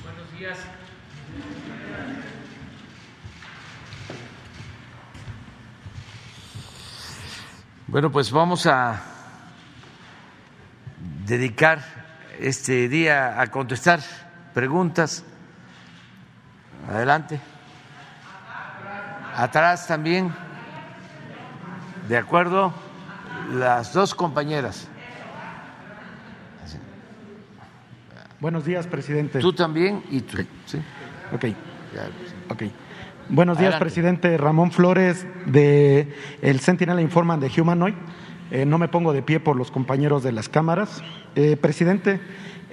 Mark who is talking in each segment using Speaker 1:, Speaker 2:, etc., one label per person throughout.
Speaker 1: Buenos días. Bueno, pues vamos a dedicar este día a contestar preguntas. Adelante. Atrás también. De acuerdo, las dos compañeras.
Speaker 2: Buenos días, presidente.
Speaker 1: Tú también y tú. ¿sí?
Speaker 2: Ok. Ok. Buenos días,
Speaker 1: Adelante.
Speaker 2: presidente. Ramón Flores, de el Sentinel Informan de Humanoid. Eh, no me pongo de pie por los compañeros de las cámaras. Eh, presidente,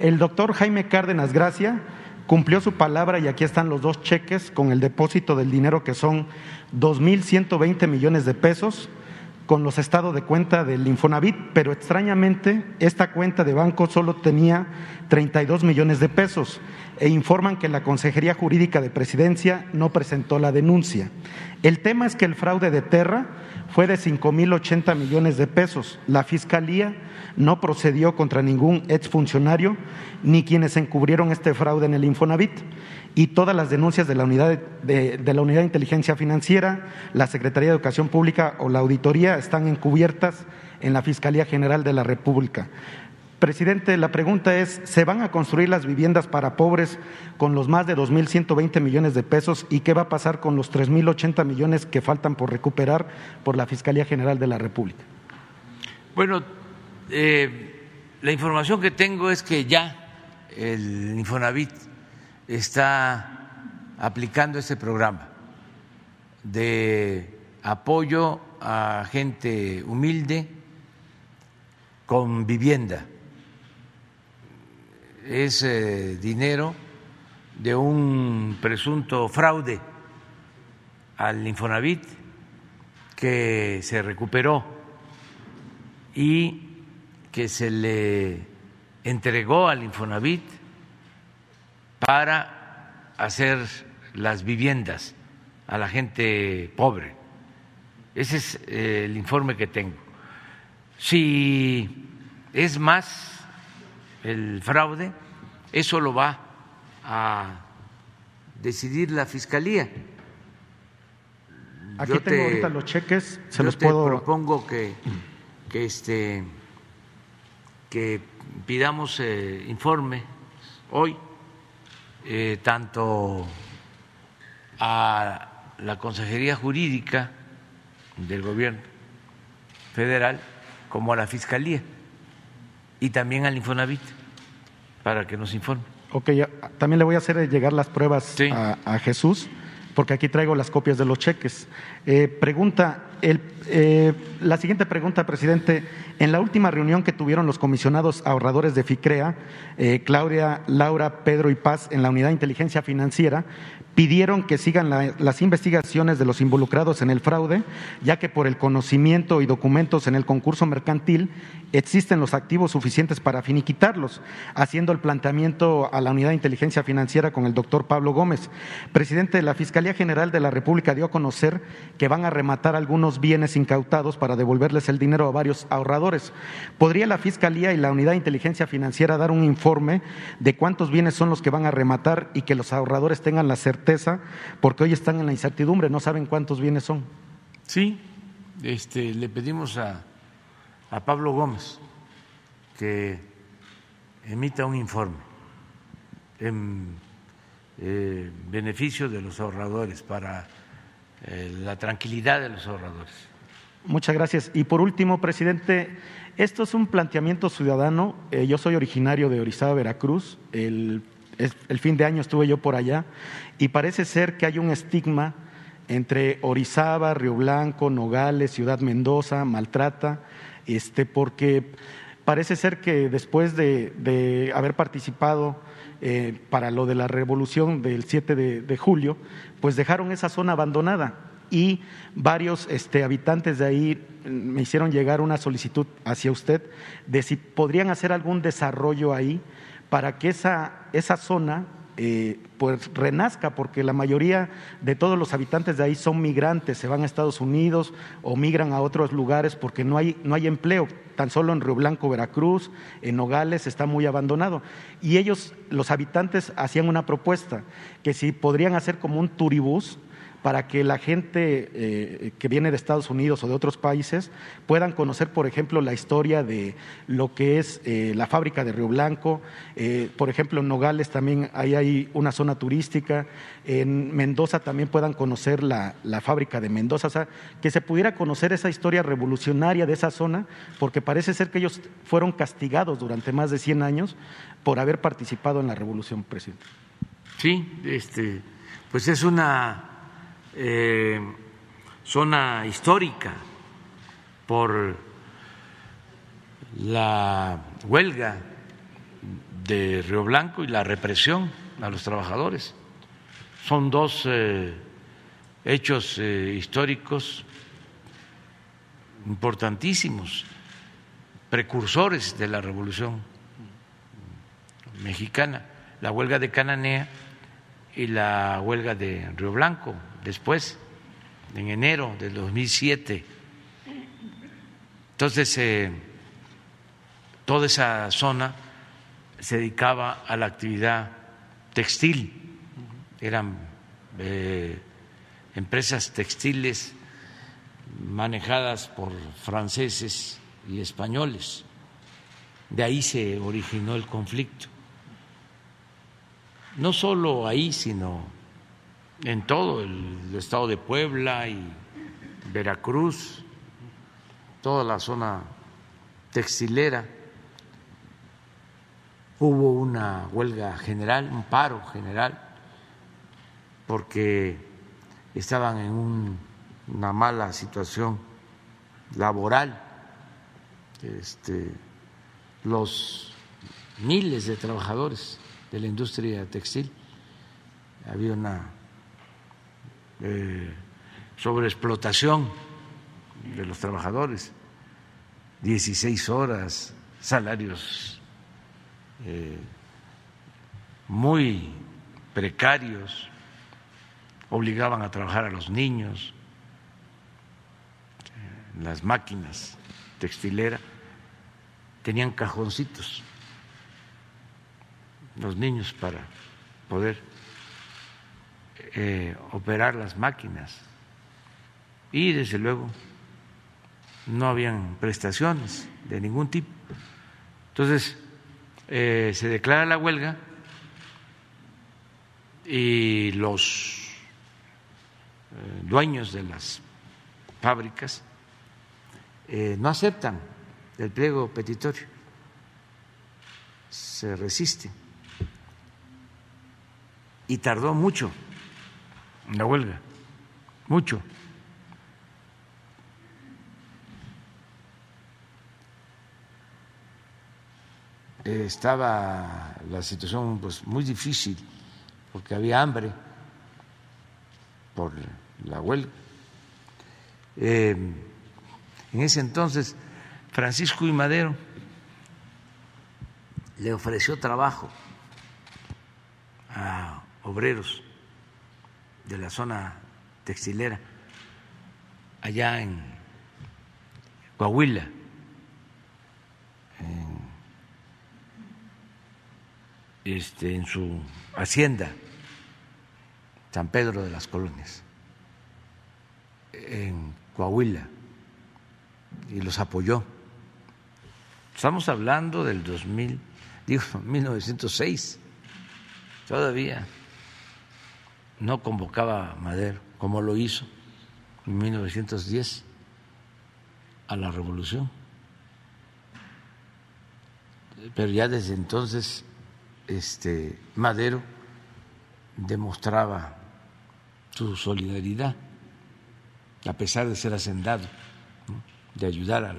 Speaker 2: el doctor Jaime Cárdenas Gracia cumplió su palabra y aquí están los dos cheques con el depósito del dinero que son 2.120 millones de pesos con los estados de cuenta del Infonavit, pero extrañamente esta cuenta de banco solo tenía 32 millones de pesos e informan que la Consejería Jurídica de Presidencia no presentó la denuncia. El tema es que el fraude de Terra fue de 5.080 millones de pesos. La Fiscalía no procedió contra ningún exfuncionario ni quienes encubrieron este fraude en el Infonavit y todas las denuncias de la unidad de, de la unidad de inteligencia financiera, la Secretaría de Educación Pública o la auditoría están encubiertas en la Fiscalía General de la República. Presidente, la pregunta es, ¿se van a construir las viviendas para pobres con los más de 2.120 millones de pesos y qué va a pasar con los 3.080 millones que faltan por recuperar por la Fiscalía General de la República?
Speaker 1: Bueno, eh, la información que tengo es que ya el Infonavit está aplicando ese programa de apoyo a gente humilde con vivienda. Es dinero de un presunto fraude al Infonavit que se recuperó y que se le entregó al Infonavit para hacer las viviendas a la gente pobre. Ese es eh, el informe que tengo. Si es más el fraude, eso lo va a decidir la Fiscalía.
Speaker 2: Aquí
Speaker 1: Yo
Speaker 2: tengo
Speaker 1: te-
Speaker 2: ahorita los cheques, se
Speaker 1: yo
Speaker 2: los
Speaker 1: te
Speaker 2: puedo...
Speaker 1: propongo que, que, este, que pidamos eh, informe hoy, eh, tanto a la Consejería Jurídica del Gobierno Federal como a la Fiscalía y también al Infonavit para que nos informe.
Speaker 2: Ok, también le voy a hacer llegar las pruebas
Speaker 1: Sí.
Speaker 2: a, a Jesús, porque aquí traigo las copias de los cheques. Eh, pregunta, eh, la siguiente pregunta, presidente. En la última reunión que tuvieron los comisionados ahorradores de FICREA, eh, Claudia, Laura, Pedro y Paz, en la unidad de inteligencia financiera, pidieron que sigan la- las investigaciones de los involucrados en el fraude, ya que por el conocimiento y documentos en el concurso mercantil existen los activos suficientes para finiquitarlos, haciendo el planteamiento a la unidad de inteligencia financiera con el doctor Pablo Gómez. Presidente de la Fiscalía General de la República dio a conocer que van a rematar algunos bienes incautados para devolverles el dinero a varios ahorradores. ¿Podría la Fiscalía y la unidad de inteligencia financiera dar un informe de cuántos bienes son los que van a rematar y que los ahorradores tengan la certeza, porque hoy están en la incertidumbre, no saben cuántos bienes son?
Speaker 1: Sí, este, le pedimos a, a Pablo Gómez que emita un informe en eh, beneficio de los ahorradores, para la tranquilidad de los ahorradores.
Speaker 2: Muchas gracias. Y por último, presidente, esto es un planteamiento ciudadano. Eh, yo soy originario de Orizaba, Veracruz. El, el fin de año estuve yo por allá y parece ser que hay un estigma entre Orizaba, Río Blanco, Nogales, Ciudad Mendoza, Maltrata, este, porque parece ser que después de, de haber participado eh, para lo de la revolución del 7 de, de julio, pues dejaron esa zona abandonada y varios este, habitantes de ahí me hicieron llegar una solicitud hacia usted de si podrían hacer algún desarrollo ahí para que esa, esa zona eh, pues renazca, porque la mayoría de todos los habitantes de ahí son migrantes, se van a Estados Unidos o migran a otros lugares porque no hay, no hay empleo. Tan solo en Río Blanco, Veracruz, en Nogales está muy abandonado. Y ellos, los habitantes, hacían una propuesta, que si podrían hacer como un turibús, para que la gente eh, que viene de Estados Unidos o de otros países puedan conocer, por ejemplo, la historia de lo que es eh, la fábrica de Río Blanco. Eh, por ejemplo, en Nogales también hay, hay, una zona turística. En Mendoza también puedan conocer la, la, fábrica de Mendoza. O sea, que se pudiera conocer esa historia revolucionaria de esa zona, porque parece ser que ellos fueron castigados durante más de 100 años por haber participado en la revolución, presidente.
Speaker 1: Sí, este, pues es una eh, zona histórica por la huelga de Río Blanco y la represión a los trabajadores. Son dos eh, hechos eh, históricos importantísimos, precursores de la revolución mexicana, la huelga de Cananea y la huelga de Río Blanco, después, en enero del 2007. Entonces, eh, toda esa zona se dedicaba a la actividad textil, eran eh, empresas textiles manejadas por franceses y españoles. De ahí se originó el conflicto. No solo ahí, sino en todo el estado de Puebla y Veracruz, toda la zona textilera. Hubo una huelga general, un paro general, porque estaban en una mala situación laboral. Este, los miles de trabajadores de la industria textil. Había una eh, sobreexplotación de los trabajadores, 16 horas, salarios eh, muy precarios, obligaban a trabajar a los niños, las máquinas textileras tenían cajoncitos los niños para poder eh, operar las máquinas. Y desde luego no habían prestaciones de ningún tipo. Entonces eh, se declara la huelga y los eh, dueños de las fábricas no aceptan el pliego petitorio, se resisten y tardó mucho la huelga, mucho. Estaba la situación pues muy difícil porque había hambre por la huelga. Eh, en ese entonces Francisco y Madero le ofreció trabajo a obreros de la zona textilera allá en Coahuila, en, este, en su hacienda, San Pedro de las Colonias, en Coahuila, y los apoyó. Estamos hablando del 2000, digo, 1906, todavía no convocaba a Madero, como lo hizo en 1910 a la revolución. Pero ya desde entonces este, Madero demostraba su solidaridad, a pesar de ser hacendado, de ayudar a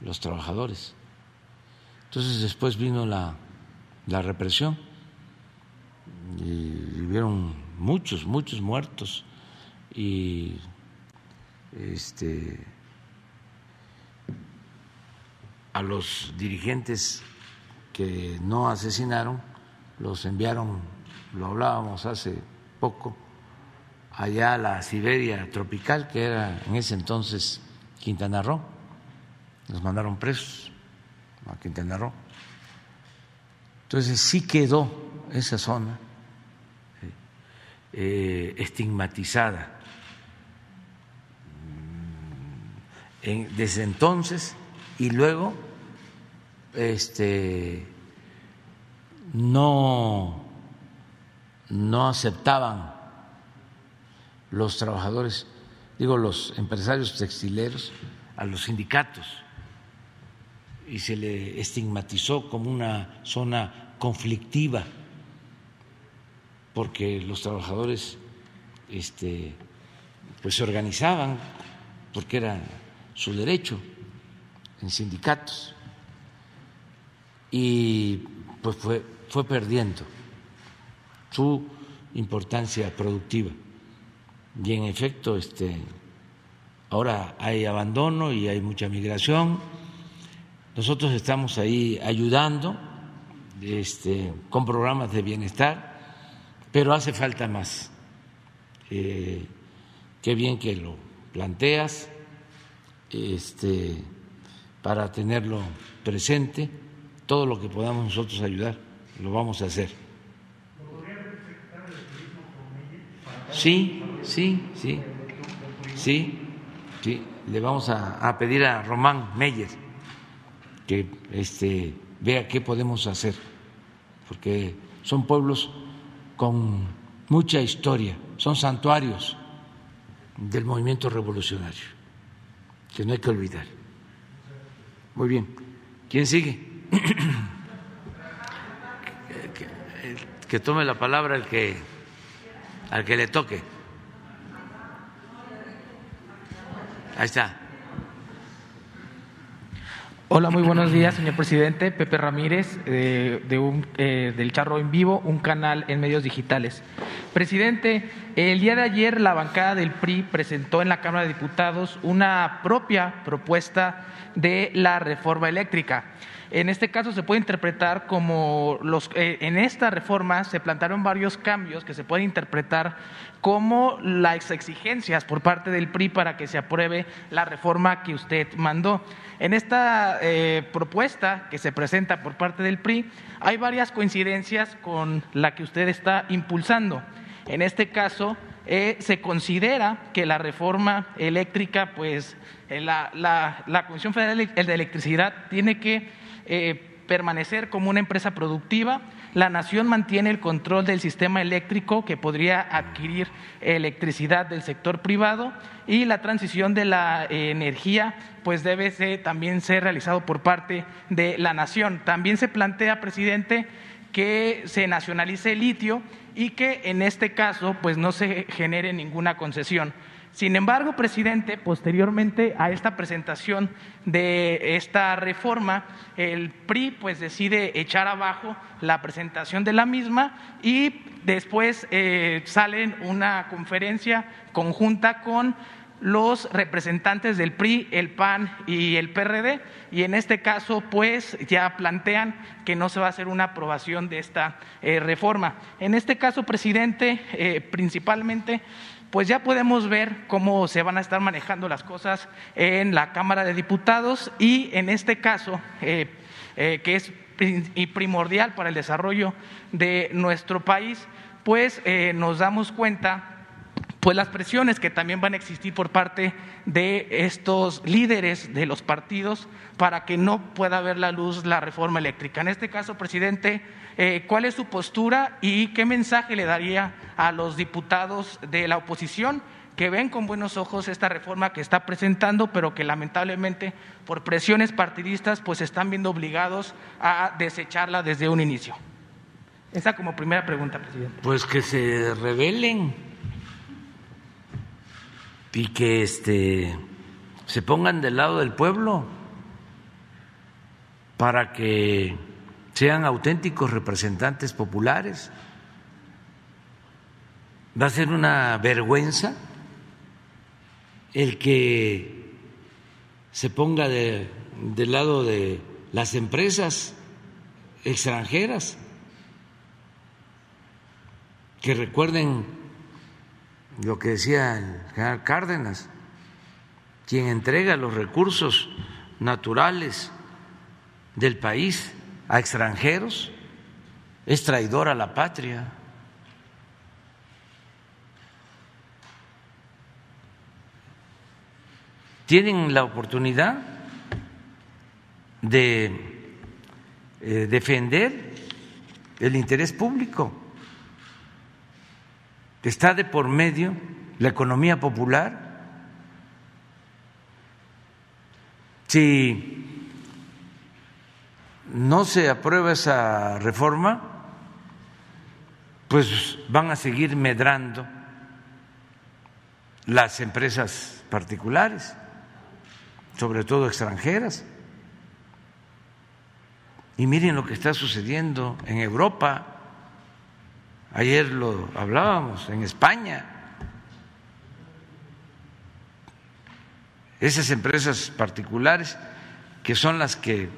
Speaker 1: los trabajadores. Entonces después vino la, la represión y hubieron muchos, muchos muertos y este a los dirigentes que no asesinaron los enviaron, lo hablábamos hace poco, allá a la Siberia tropical, que era en ese entonces Quintana Roo. Los mandaron presos a Quintana Roo. Entonces sí quedó esa zona eh, estigmatizada. Mm, desde entonces y luego este, no, no aceptaban los trabajadores, digo los empresarios textileros, a los sindicatos y se le estigmatizó como una zona conflictiva porque los trabajadores este, pues se organizaban porque era su derecho en sindicatos y pues fue, fue perdiendo su importancia productiva. Y en efecto, este, ahora hay abandono y hay mucha migración. Nosotros estamos ahí ayudando este, con programas de bienestar, pero hace falta más. Eh, qué bien que lo planteas este, para tenerlo presente todo lo que podamos nosotros ayudar, lo vamos a hacer. Sí, sí, sí, sí, sí. Le vamos a, pedir a Román Meyer que este, vea qué podemos hacer, porque son pueblos con mucha historia, son santuarios del movimiento revolucionario, que no hay que olvidar. Muy bien. ¿Quién sigue? que, tome la palabra el que al que le toque. Ahí está.
Speaker 3: Hola, muy buenos días, señor presidente. Pepe Ramírez, eh, de un, eh, del Charro en Vivo, un canal en medios digitales. Presidente, el día de ayer la bancada del PRI presentó en la Cámara de Diputados una propia propuesta de la reforma eléctrica. En este caso se puede interpretar como los, eh, en esta reforma se plantearon varios cambios que se pueden interpretar como las exigencias por parte del PRI para que se apruebe la reforma que usted mandó. En esta eh, propuesta que se presenta por parte del PRI hay varias coincidencias con la que usted está impulsando. En este caso, eh, se considera que la reforma eléctrica, pues la, la, la Comisión Federal de Electricidad tiene que eh, permanecer como una empresa productiva. La nación mantiene el control del sistema eléctrico que podría adquirir electricidad del sector privado y la transición de la eh, energía pues debe también ser realizado por parte de la nación. También se plantea, presidente, que se nacionalice el litio y que en este caso pues no se genere ninguna concesión. Sin embargo, presidente, posteriormente a esta presentación de esta reforma, el PRI pues decide echar abajo la presentación de la misma y después eh, sale una conferencia conjunta con los representantes del PRI, el PAN y el PRD, y en este caso, pues ya plantean que no se va a hacer una aprobación de esta eh, reforma. En este caso, presidente, eh, principalmente pues ya podemos ver cómo se van a estar manejando las cosas en la Cámara de Diputados y en este caso, eh, eh, que es primordial para el desarrollo de nuestro país, pues eh, nos damos cuenta pues las presiones que también van a existir por parte de estos líderes de los partidos para que no pueda ver la luz la reforma eléctrica. En este caso, presidente, eh, cuál es su postura y qué mensaje le daría a los diputados de la oposición que ven con buenos ojos esta reforma que está presentando, pero que lamentablemente por presiones partidistas pues están viendo obligados a desecharla desde un inicio. Esa como primera pregunta, presidente.
Speaker 1: Pues que se rebelen y que este se pongan del lado del pueblo para que sean auténticos representantes populares. Va a ser una vergüenza el que se ponga de, del lado de las empresas extranjeras que recuerden lo que decía el general Cárdenas, quien entrega los recursos naturales del país a extranjeros es traidor a la patria. Tienen la oportunidad de eh, defender el interés público. Está de por medio la economía popular. Si no se aprueba esa reforma, pues van a seguir medrando las empresas particulares, sobre todo extranjeras. Y miren lo que está sucediendo en Europa. Ayer lo hablábamos, en España. Esas empresas particulares que son las que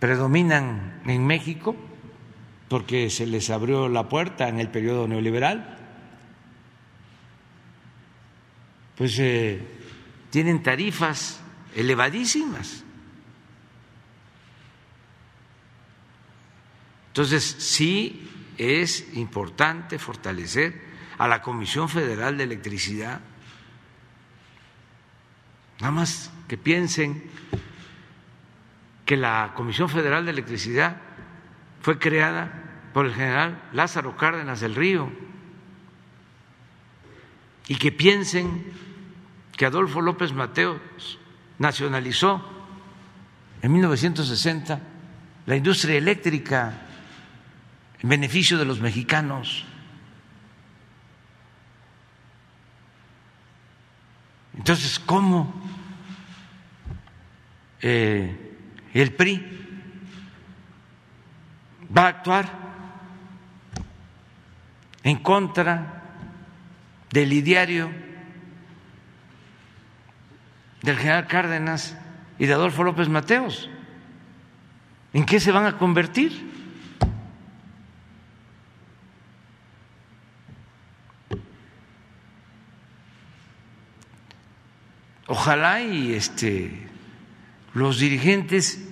Speaker 1: predominan en México porque se les abrió la puerta en el periodo neoliberal, pues eh, tienen tarifas elevadísimas. Entonces, sí es importante fortalecer a la Comisión Federal de Electricidad. Nada más que piensen que la Comisión Federal de Electricidad fue creada por el general Lázaro Cárdenas del Río y que piensen que Adolfo López Mateos nacionalizó en 1960 la industria eléctrica en beneficio de los mexicanos. Entonces, ¿cómo eh, el PRI va a actuar en contra del ideario del general Cárdenas y de Adolfo López Mateos. ¿En qué se van a convertir? Ojalá y este los dirigentes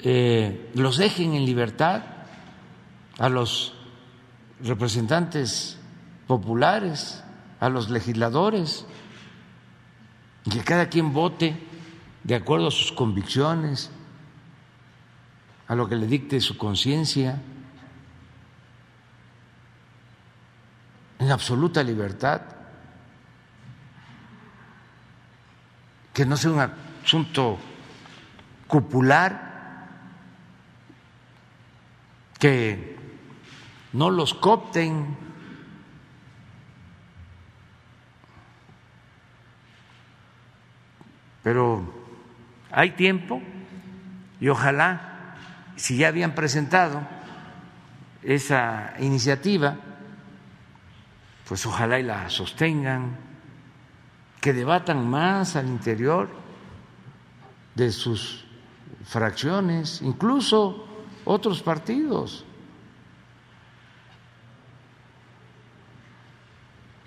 Speaker 1: eh, los dejen en libertad a los representantes populares, a los legisladores, que cada quien vote de acuerdo a sus convicciones, a lo que le dicte su conciencia, en absoluta libertad, que no sea un asunto cupular que no los copten. Pero hay tiempo y ojalá, si ya habían presentado esa iniciativa, pues ojalá y la sostengan, que debatan más al interior de sus fracciones, incluso otros partidos.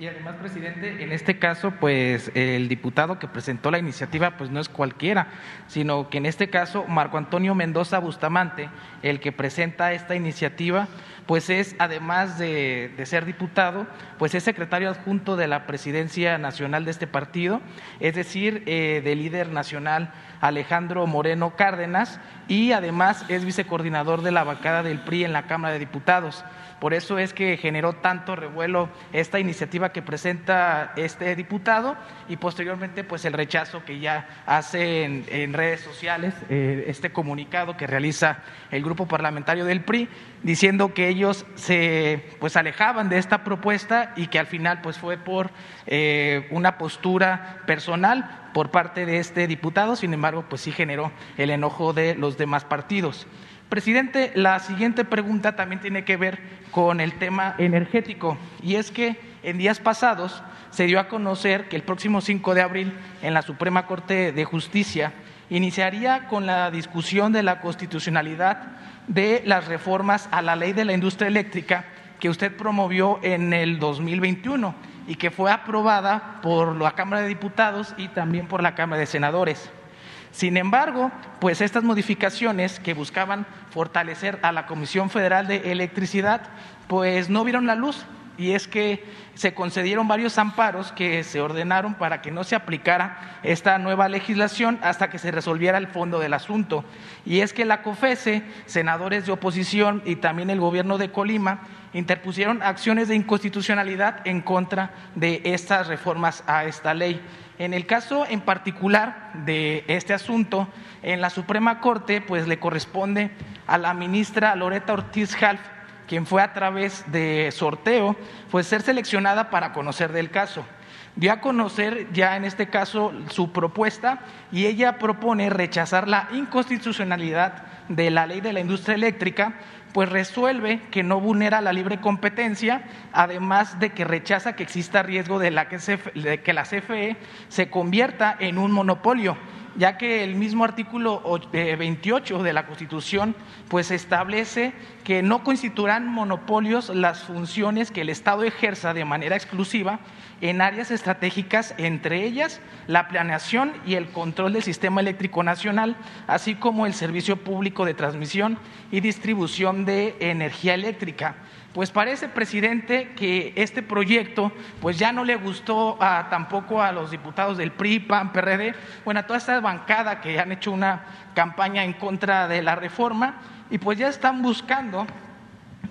Speaker 3: Y además, presidente, en este caso, pues el diputado que presentó la iniciativa, pues no es cualquiera, sino que en este caso Marco Antonio Mendoza Bustamante, el que presenta esta iniciativa, pues es, además de, ser diputado, pues es secretario adjunto de la presidencia nacional de este partido, es decir, eh, del líder nacional Alejandro Moreno Cárdenas, y además es vicecoordinador de la bancada del PRI en la Cámara de Diputados. Por eso es que generó tanto revuelo esta iniciativa que presenta este diputado y posteriormente pues el rechazo que ya hace en, redes sociales eh, este comunicado que realiza el grupo parlamentario del PRI diciendo que ellos se pues alejaban de esta propuesta y que al final pues fue por eh, una postura personal por parte de este diputado, sin embargo pues sí generó el enojo de los demás partidos. Presidente, la siguiente pregunta también tiene que ver con el tema energético y es que en días pasados se dio a conocer que el próximo 5 de abril en la Suprema Corte de Justicia iniciaría con la discusión de la constitucionalidad de las reformas a la ley de la industria eléctrica que usted promovió en el 2021 y que fue aprobada por la Cámara de Diputados y también por la Cámara de Senadores. Sin embargo, pues estas modificaciones que buscaban fortalecer a la Comisión Federal de Electricidad, pues no vieron la luz y es que se concedieron varios amparos que se ordenaron para que no se aplicara esta nueva legislación hasta que se resolviera el fondo del asunto. Y es que la COFESE, senadores de oposición y también el gobierno de Colima interpusieron acciones de inconstitucionalidad en contra de estas reformas a esta ley. En el caso en particular de este asunto, en la Suprema Corte, pues le corresponde a la ministra Loreta Ortiz Half quien fue a través de sorteo, pues ser seleccionada para conocer del caso. Dio a conocer ya en este caso su propuesta y ella propone rechazar la inconstitucionalidad de la ley de la industria eléctrica, pues resuelve que no vulnera la libre competencia, además de que rechaza que exista riesgo de, la que, de que la CFE se convierta en un monopolio ya que el mismo artículo 28 eh, de la Constitución pues establece que no constituirán monopolios las funciones que el Estado ejerza de manera exclusiva en áreas estratégicas, entre ellas la planeación y el control del sistema eléctrico nacional, así como el servicio público de transmisión y distribución de energía eléctrica pues parece, presidente, que este proyecto pues ya no le gustó tampoco a los diputados del PRI, PAN, PRD, bueno, a toda esta bancada que han hecho una campaña en contra de la reforma y pues ya están buscando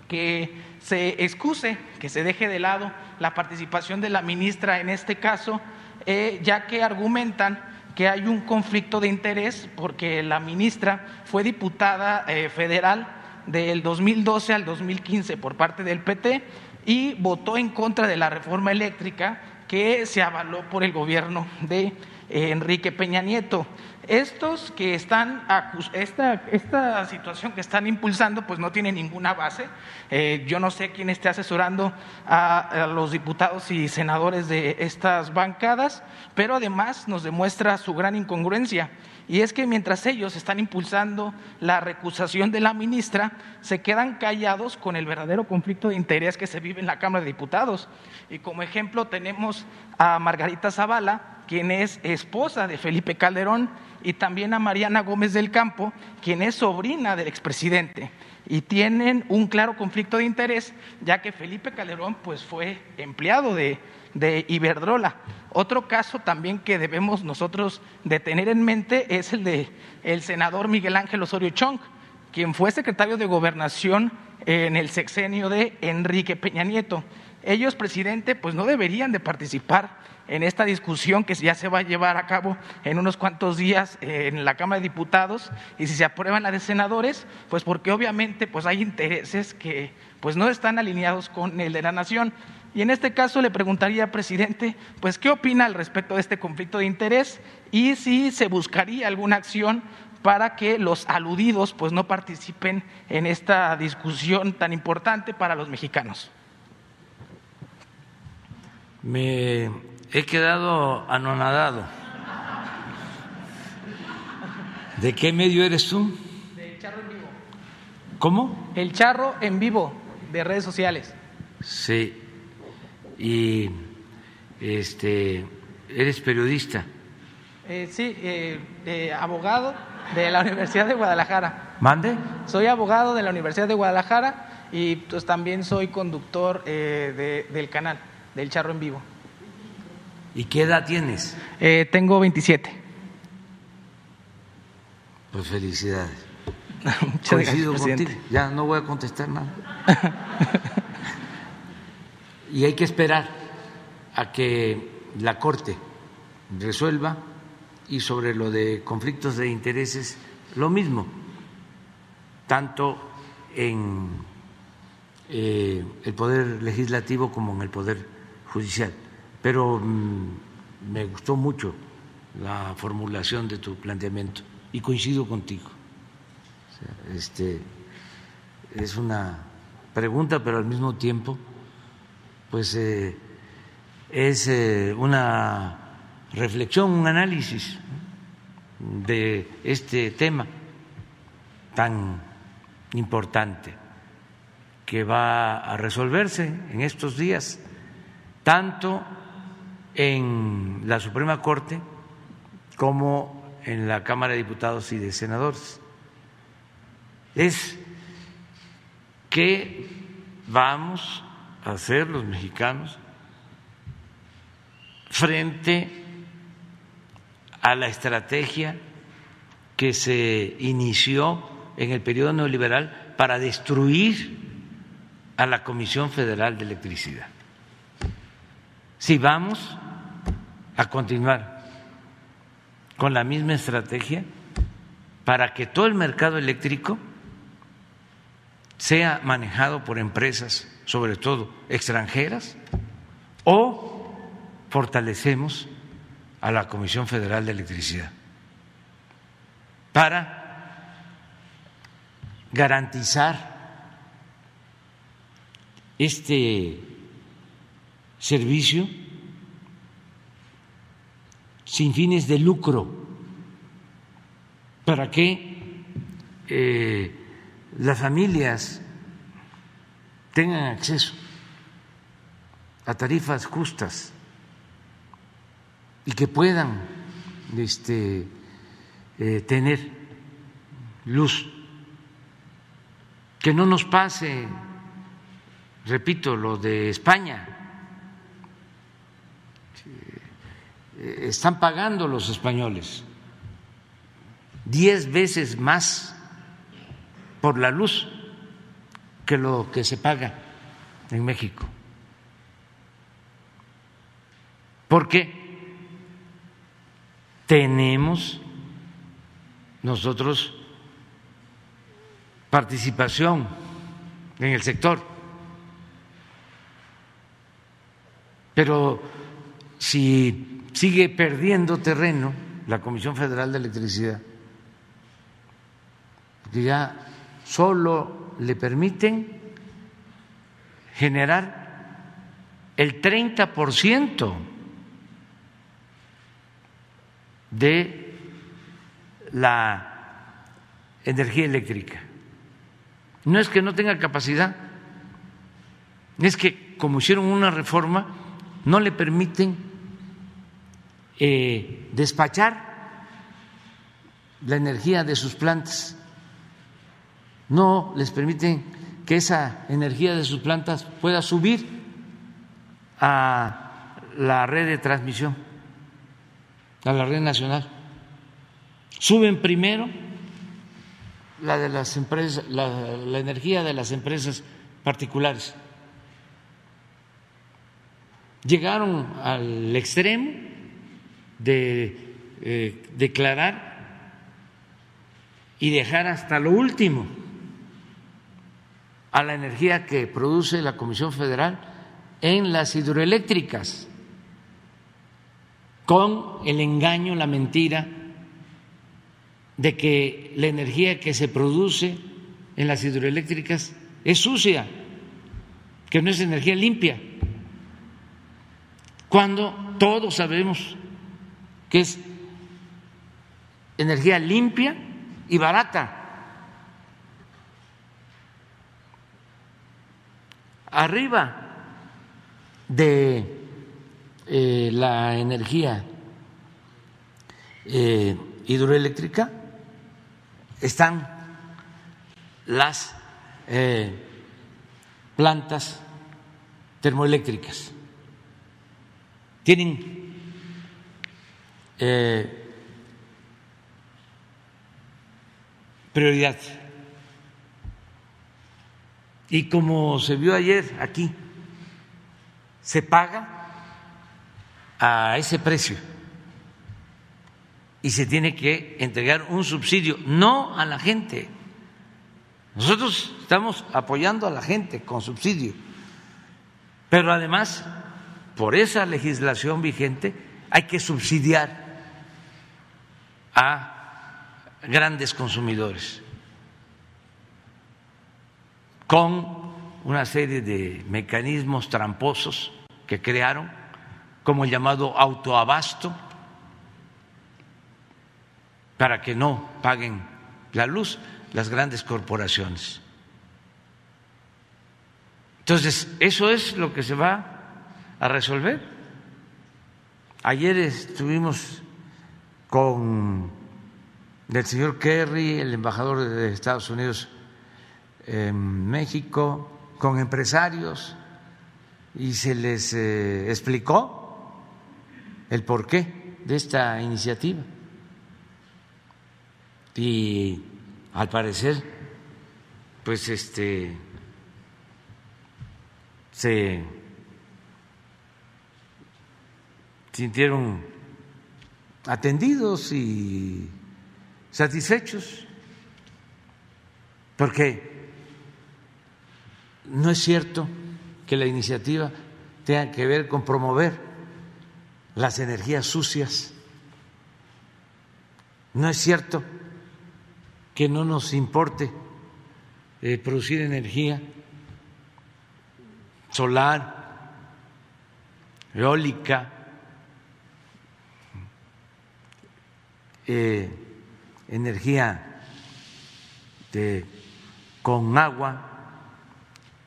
Speaker 3: que se excuse, que se deje de lado la participación de la ministra en este caso, eh, ya que argumentan que hay un conflicto de interés porque la ministra fue diputada eh, federal del 2012 al 2015 por parte del PT y votó en contra de la reforma eléctrica que se avaló por el gobierno de eh, Enrique Peña Nieto. Estos que están, esta, esta situación que están impulsando, pues no tiene ninguna base. Eh, yo no sé quién esté asesorando a, los diputados y senadores de estas bancadas, pero además nos demuestra su gran incongruencia. Y es que mientras ellos están impulsando la recusación de la ministra, se quedan callados con el verdadero conflicto de interés que se vive en la Cámara de Diputados. Y como ejemplo tenemos a Margarita Zavala, quien es esposa de Felipe Calderón, y también a Mariana Gómez del Campo, quien es sobrina del expresidente. Y tienen un claro conflicto de interés, ya que Felipe Calderón pues, fue empleado de, de Iberdrola. Otro caso también que debemos nosotros tener en mente es el de el senador Miguel Ángel Osorio Chong, quien fue secretario de Gobernación en el sexenio de Enrique Peña Nieto. Ellos, presidente, pues no deberían de participar en esta discusión que ya se va a llevar a cabo en unos cuantos días en la Cámara de Diputados y si se aprueban la de senadores, pues porque obviamente pues hay intereses que pues no están alineados con el de la nación. Y en este caso le preguntaría, presidente, pues qué opina al respecto de este conflicto de interés y si se buscaría alguna acción para que los aludidos pues no participen en esta discusión tan importante para los mexicanos.
Speaker 1: Me he quedado anonadado. ¿De qué medio eres tú?
Speaker 3: De Charro en Vivo.
Speaker 1: ¿Cómo?
Speaker 3: El Charro en Vivo, de redes sociales.
Speaker 1: Sí. Y este, eres periodista.
Speaker 3: Eh, sí, eh, abogado de la Universidad de Guadalajara.
Speaker 1: ¿Mande?
Speaker 3: Soy abogado de la Universidad de Guadalajara y pues también soy conductor eh, del canal, del Charro en Vivo.
Speaker 1: ¿Y qué edad tienes?
Speaker 3: Eh, tengo 27.
Speaker 1: Pues felicidades. Coincido contigo. Ya no voy a contestar nada. y hay que esperar a que la Corte resuelva y sobre lo de conflictos de intereses lo mismo, tanto en eh, el Poder Legislativo como en el Poder Judicial pero mm, me gustó mucho la formulación de tu planteamiento y coincido contigo. este, es una pregunta, pero al mismo tiempo, pues eh, es eh, una reflexión, un análisis de este tema tan importante que va a resolverse en estos días, tanto en la Suprema Corte como en la Cámara de Diputados y de Senadores. Es que vamos a hacer los mexicanos frente a la estrategia que se inició en el periodo neoliberal para destruir a la Comisión Federal de Electricidad. Si vamos a continuar con la misma estrategia para que todo el mercado eléctrico sea manejado por empresas, sobre todo extranjeras, o fortalecemos a la Comisión Federal de Electricidad para garantizar este servicio sin fines de lucro, para que eh, las familias tengan acceso a tarifas justas y que puedan este, eh, tener luz, que no nos pase, repito, lo de España. Eh, están pagando los españoles diez veces más por la luz que lo que se paga en México. ¿Por qué? tenemos nosotros participación en el sector. Pero si sigue perdiendo terreno la Comisión Federal de Electricidad, que ya solo le permiten generar el 30 por ciento de la energía eléctrica. No es que no tenga capacidad, es que como hicieron una reforma, no le permiten eh, despachar la energía de sus plantas, no les permiten que esa energía de sus plantas pueda subir a la red de transmisión a la red nacional. Suben primero la de las empresas, la, energía de las empresas particulares. Llegaron al extremo de eh, declarar y dejar hasta lo último a la energía que produce la Comisión Federal en las hidroeléctricas con el engaño, la mentira de que la energía que se produce en las hidroeléctricas es sucia, que no es energía limpia, cuando todos sabemos que es energía limpia y barata. Arriba de eh, la energía eh, hidroeléctrica están las eh, plantas termoeléctricas. Tienen prioridad. Y como se vio ayer aquí, se paga a ese precio y se tiene que entregar un subsidio, no a la gente. Nosotros estamos apoyando a la gente con subsidio, pero además, por esa legislación vigente, hay que subsidiar a grandes consumidores con una serie de mecanismos tramposos que crearon como el llamado autoabasto, para que no paguen la luz las grandes corporaciones. Entonces, eso es lo que se va a resolver. Ayer estuvimos con el señor Kerry, el embajador de Estados Unidos en México, con empresarios, y se les eh, explicó el porqué de esta iniciativa. Y al parecer, pues este se sintieron atendidos y satisfechos, porque no es cierto que la iniciativa tenga que ver con promover las energías sucias, no es cierto que no nos importe eh, producir energía solar, eólica, eh, energía de, con agua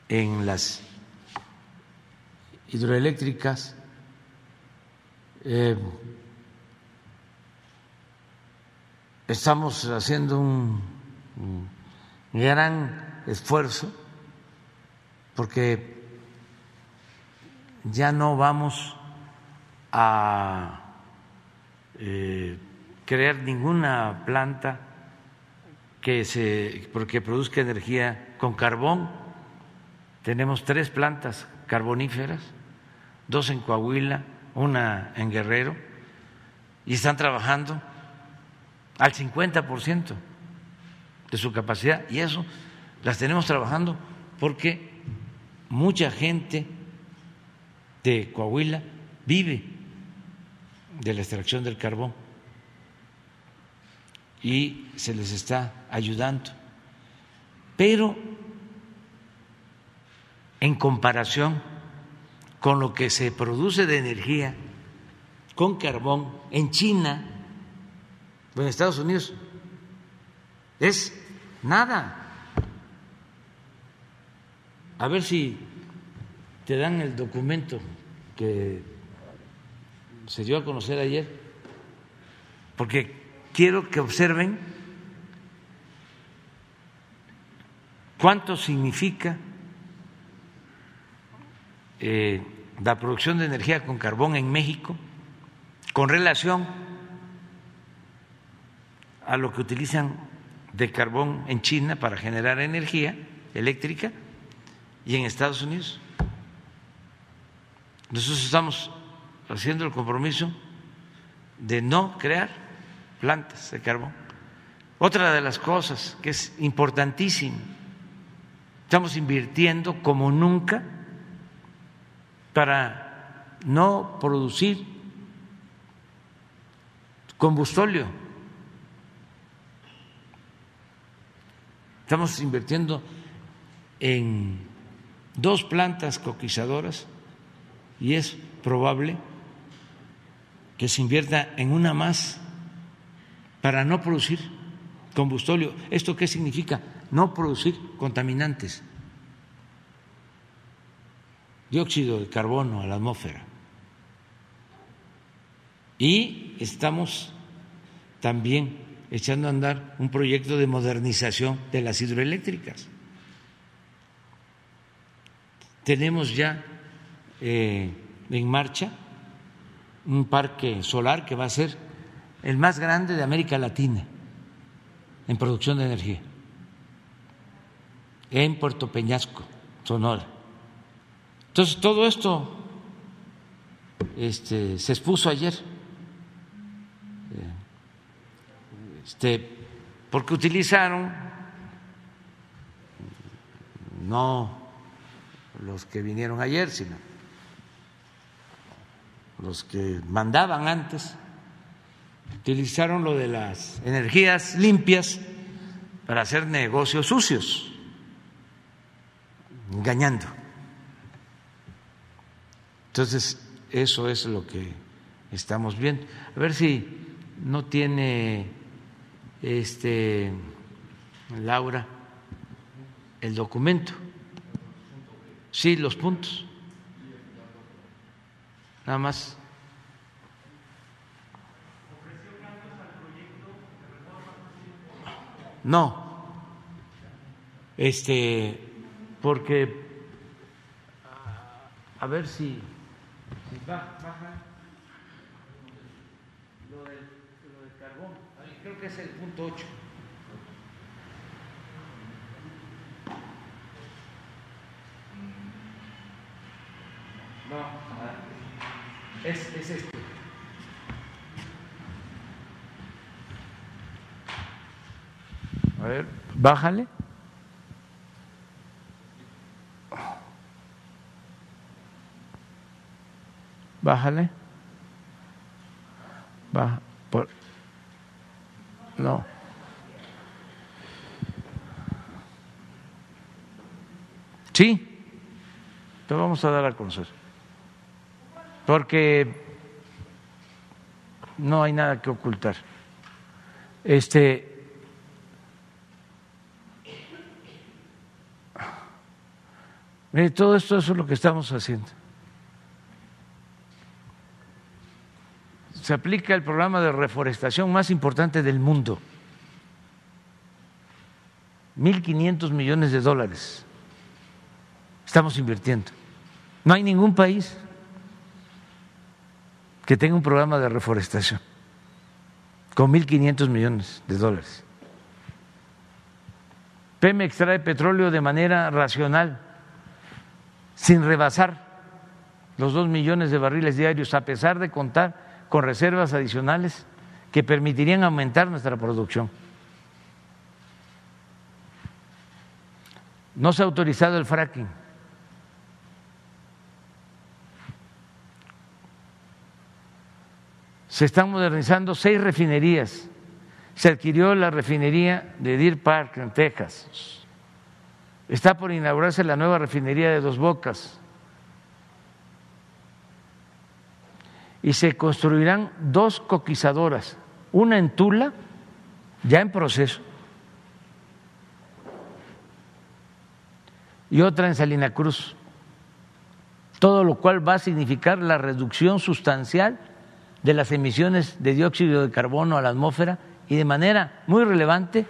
Speaker 1: en las hidroeléctricas. Eh, estamos haciendo un gran esfuerzo porque ya no vamos a eh, crear ninguna planta que se porque produzca energía con carbón. Tenemos tres plantas carboníferas, dos en Coahuila, una en Guerrero, y están trabajando al 50% de su capacidad. Y eso las tenemos trabajando porque mucha gente de Coahuila vive de la extracción del carbón y se les está ayudando. Pero en comparación con lo que se produce de energía con carbón en China o en Estados Unidos, es nada. A ver si te dan el documento que se dio a conocer ayer, porque quiero que observen cuánto significa eh, la producción de energía con carbón en México con relación a lo que utilizan de carbón en China para generar energía eléctrica y en Estados Unidos. Nosotros estamos haciendo el compromiso de no crear plantas de carbón. Otra de las cosas que es importantísima, estamos invirtiendo como nunca para no producir combustóleo. Estamos invirtiendo en dos plantas coquizadoras y es probable que se invierta en una más para no producir combustóleo. ¿Esto qué significa? No producir contaminantes, dióxido de carbono a la atmósfera. Y estamos también echando a andar un proyecto de modernización de las hidroeléctricas. Tenemos ya eh, en marcha un parque solar que va a ser el más grande de América Latina en producción de energía, en Puerto Peñasco, Sonora. Entonces, todo esto este, se expuso ayer, este, porque utilizaron no los que vinieron ayer, sino los que mandaban antes, utilizaron lo de las energías limpias para hacer negocios sucios, engañando. Entonces, eso es lo que estamos viendo. A ver si no tiene este, Laura, el documento. Sí, los puntos. Nada más. No. Este, porque a ver si, si baja, lo del, lo del carbón. Creo que es el punto 8. No, es, es este. A ver, bájale. Bájale. Baja. Por... No. Sí, te vamos a dar a conocer. Porque no hay nada que ocultar. Este. Todo esto es lo que estamos haciendo. se aplica el programa de reforestación más importante del mundo. 1.500 millones de dólares estamos invirtiendo. No hay ningún país que tenga un programa de reforestación con 1.500 millones de dólares. PEME extrae petróleo de manera racional, sin rebasar los dos millones de barriles diarios, a pesar de contar con reservas adicionales que permitirían aumentar nuestra producción. No se ha autorizado el fracking. Se están modernizando seis refinerías. Se adquirió la refinería de Deer Park en Texas. Está por inaugurarse la nueva refinería de Dos Bocas. Y se construirán dos coquizadoras, una en Tula, ya en proceso, y otra en Salina Cruz, todo lo cual va a significar la reducción sustancial de las emisiones de dióxido de carbono a la atmósfera y de manera muy relevante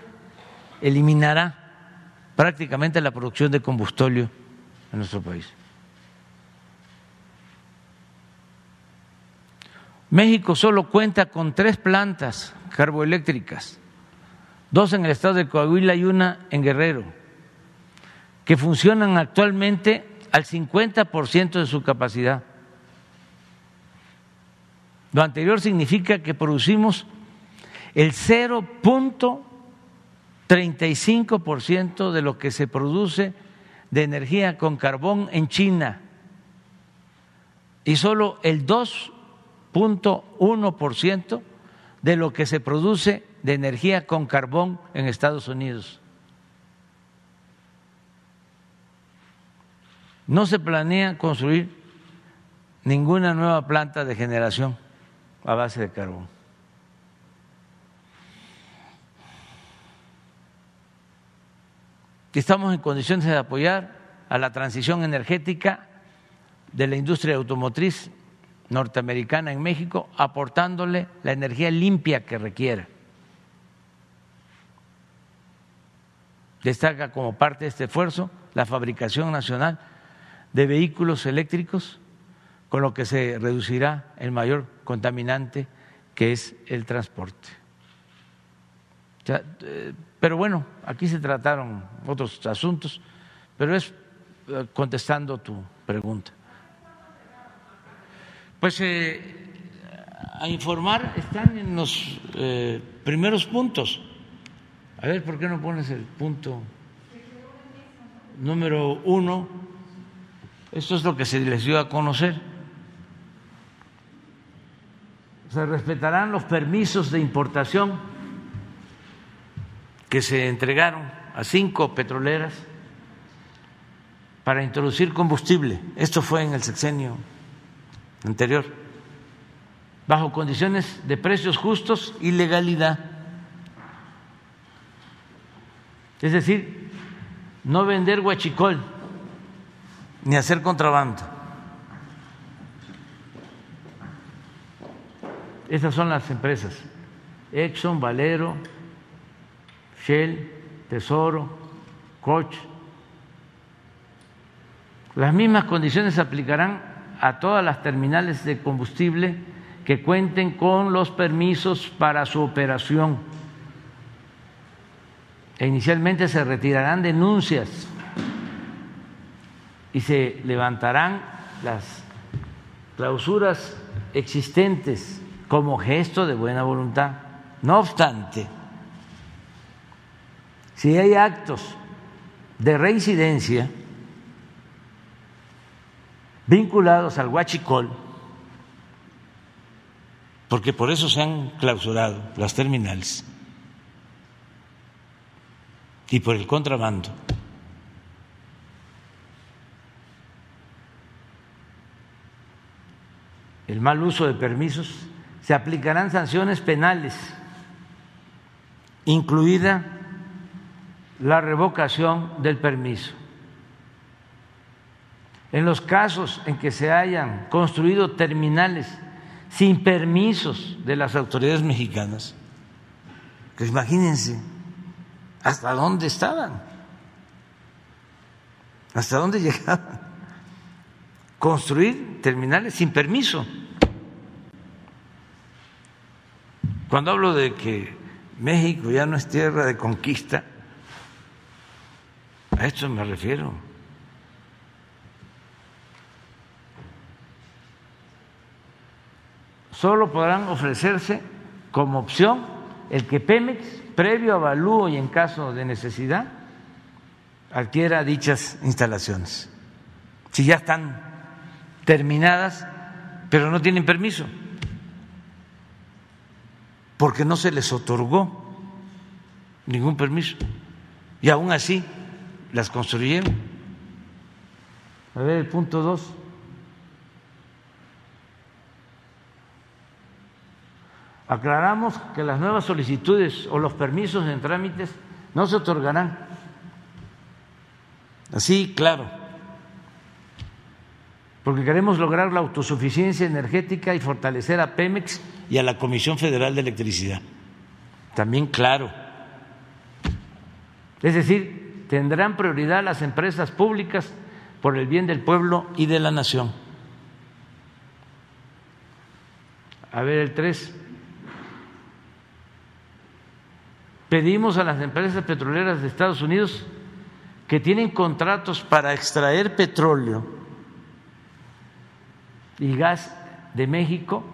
Speaker 1: eliminará prácticamente la producción de combustible en nuestro país. México solo cuenta con tres plantas carboeléctricas, dos en el estado de Coahuila y una en Guerrero, que funcionan actualmente al 50% de su capacidad. Lo anterior significa que producimos el 0.35% de lo que se produce de energía con carbón en China y solo el 2 ciento de lo que se produce de energía con carbón en Estados Unidos. No se planea construir ninguna nueva planta de generación a base de carbón. Estamos en condiciones de apoyar a la transición energética de la industria automotriz norteamericana en México, aportándole la energía limpia que requiere. Destaca como parte de este esfuerzo la fabricación nacional de vehículos eléctricos, con lo que se reducirá el mayor contaminante que es el transporte. Eh, pero bueno, aquí se trataron otros asuntos, pero es eh, contestando tu pregunta. Pues eh, a informar están en los primeros puntos. A ver, ¿por qué no pones el punto número uno? Esto es lo que se les dio a conocer. Se respetarán los permisos de importación que se entregaron a cinco petroleras para introducir combustible. Esto fue en el sexenio anterior, bajo condiciones de precios justos y legalidad. Es decir, no vender huachicol ni hacer contrabando. Esas son las empresas. Exxon, Valero, Shell, Tesoro, Koch. Las mismas condiciones se aplicarán a todas las terminales de combustible que cuenten con los permisos para su operación. E inicialmente se retirarán denuncias y se levantarán las clausuras existentes como gesto de buena voluntad. No obstante, si hay actos de reincidencia vinculados al huachicol, porque por eso se han clausurado las terminales y por el contrabando. El mal uso de permisos, se aplicarán sanciones penales, incluida la revocación del permiso. En los casos en que se hayan construido terminales sin permisos de las autoridades mexicanas, pues imagínense hasta dónde estaban, hasta dónde llegaban. Construir terminales sin permiso. Cuando hablo de que México ya no es tierra de conquista, a esto me refiero. solo podrán ofrecerse como opción el que Pemex, previo avalúo y en caso de necesidad, adquiera dichas instalaciones. Si ya están terminadas, pero no tienen permiso, porque no se les otorgó ningún permiso. Y aún así las construyeron. A ver, el punto dos. Aclaramos que las nuevas solicitudes o los permisos en trámites no se otorgarán. Así, claro. Porque queremos lograr la autosuficiencia energética y fortalecer a Pemex y a la Comisión Federal de Electricidad. También claro. Es decir, tendrán prioridad las empresas públicas por el bien del pueblo y de la nación. A ver el 3. pedimos a las empresas petroleras de Estados Unidos que tienen contratos para extraer petróleo y gas de México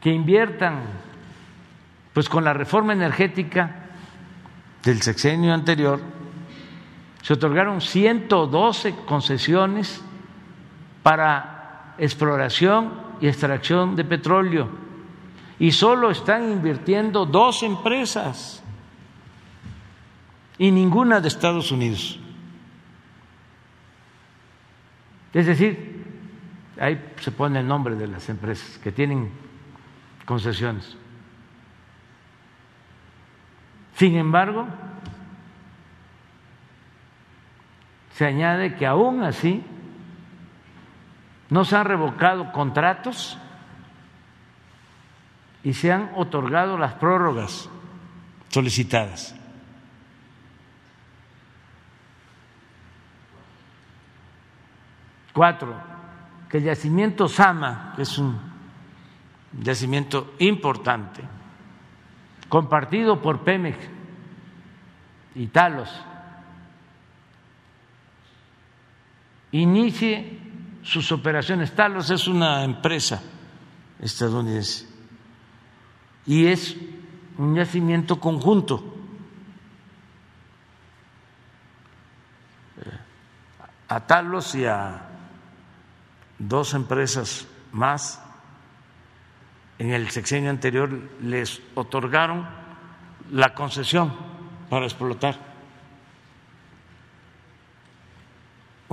Speaker 1: que inviertan pues con la reforma energética del sexenio anterior se otorgaron 112 concesiones para exploración y extracción de petróleo y solo están invirtiendo dos empresas y ninguna de Estados Unidos. Es decir, ahí se pone el nombre de las empresas que tienen concesiones. Sin embargo, se añade que aún así no se han revocado contratos y se han otorgado las prórrogas solicitadas. Cuatro, que el yacimiento Sama, que es un yacimiento importante, compartido por Pemex y Talos, inicie sus operaciones. Talos es una empresa estadounidense y es un yacimiento conjunto. A Talos y a dos empresas más en el sexenio anterior les otorgaron la concesión para explotar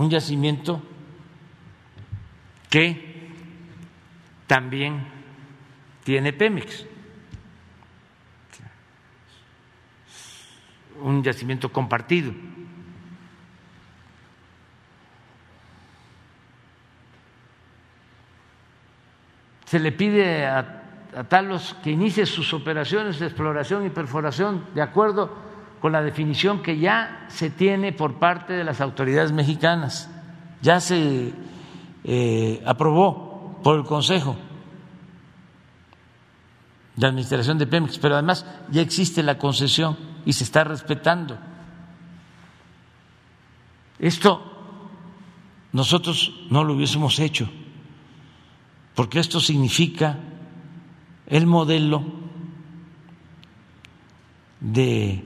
Speaker 1: un yacimiento que también tiene Pemex. un yacimiento compartido. Se le pide a, a Talos que inicie sus operaciones de exploración y perforación de acuerdo con la definición que ya se tiene por parte de las autoridades mexicanas. Ya se eh, aprobó por el Consejo de Administración de Pemex, pero además ya existe la concesión y se está respetando. Esto nosotros no lo hubiésemos hecho, porque esto significa el modelo de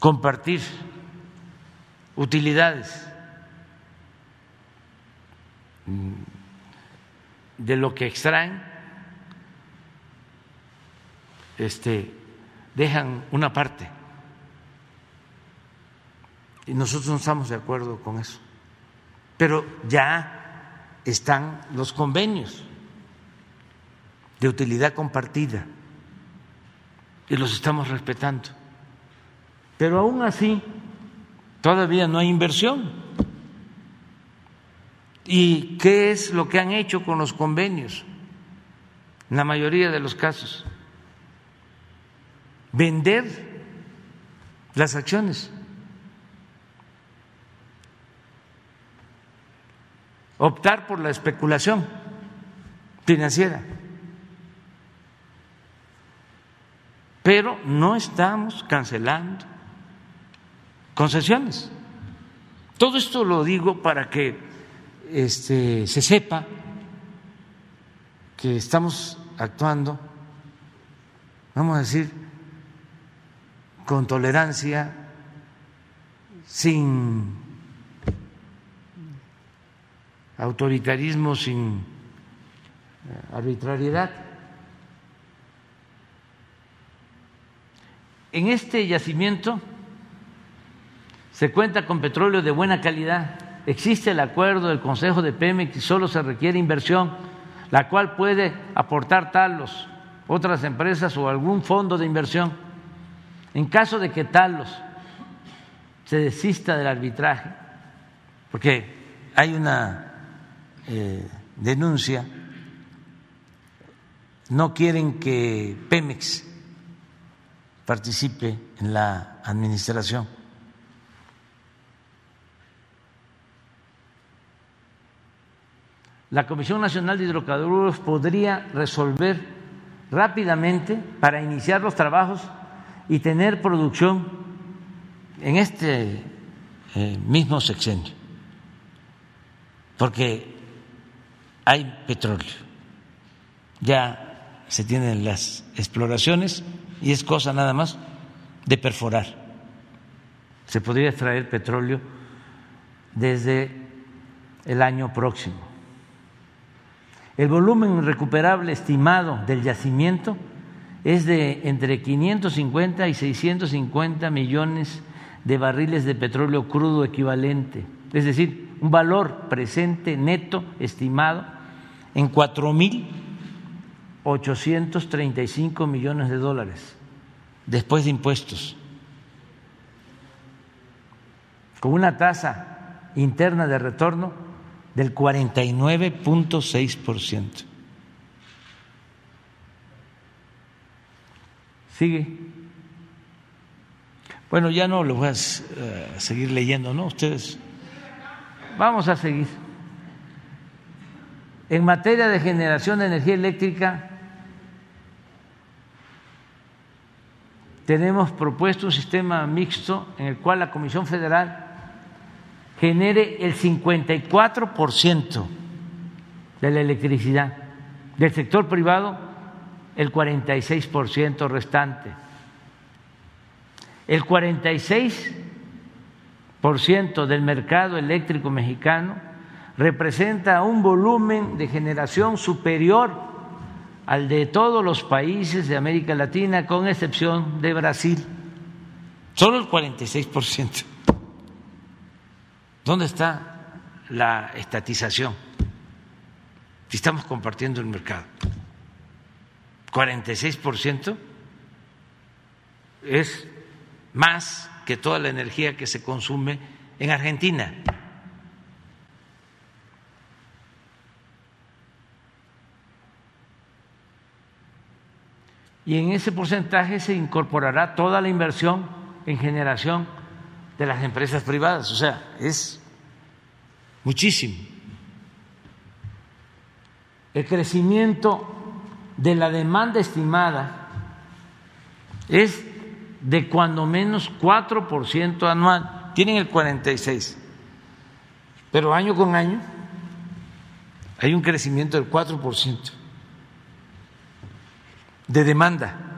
Speaker 1: compartir utilidades de lo que extraen, este, dejan una parte. Y nosotros no estamos de acuerdo con eso. Pero ya están los convenios de utilidad compartida y los estamos respetando. Pero aún así, todavía no hay inversión. ¿Y qué es lo que han hecho con los convenios? En la mayoría de los casos, vender las acciones, optar por la especulación financiera. Pero no estamos cancelando concesiones. Todo esto lo digo para que este, se sepa que estamos actuando, vamos a decir, con tolerancia, sin autoritarismo, sin arbitrariedad. En este yacimiento se cuenta con petróleo de buena calidad. Existe el acuerdo del Consejo de Pemex y solo se requiere inversión, la cual puede aportar Talos, otras empresas o algún fondo de inversión. En caso de que Talos se desista del arbitraje, porque hay una eh, denuncia, no quieren que Pemex participe en la administración la Comisión Nacional de Hidrocarburos podría resolver rápidamente para iniciar los trabajos y tener producción en este eh, mismo sexenio, porque hay petróleo, ya se tienen las exploraciones y es cosa nada más de perforar. Se podría extraer petróleo desde el año próximo. El volumen recuperable estimado del yacimiento es de entre 550 y 650 millones de barriles de petróleo crudo equivalente, es decir, un valor presente neto estimado en 4.835 millones de dólares después de impuestos, con una tasa interna de retorno del 49.6%. Sigue. Bueno, ya no lo voy a eh, seguir leyendo, ¿no? Ustedes. Vamos a seguir. En materia de generación de energía eléctrica, tenemos propuesto un sistema mixto en el cual la Comisión Federal genere el 54% de la electricidad, del sector privado el 46% restante. El 46% del mercado eléctrico mexicano representa un volumen de generación superior al de todos los países de América Latina, con excepción de Brasil. Solo el 46%. ¿Dónde está la estatización? Si estamos compartiendo el mercado. 46% es más que toda la energía que se consume en Argentina. Y en ese porcentaje se incorporará toda la inversión en generación de las empresas privadas. O sea, es muchísimo. El crecimiento de la demanda estimada es de cuando menos 4% anual. Tienen el 46%. Pero año con año hay un crecimiento del 4% de demanda.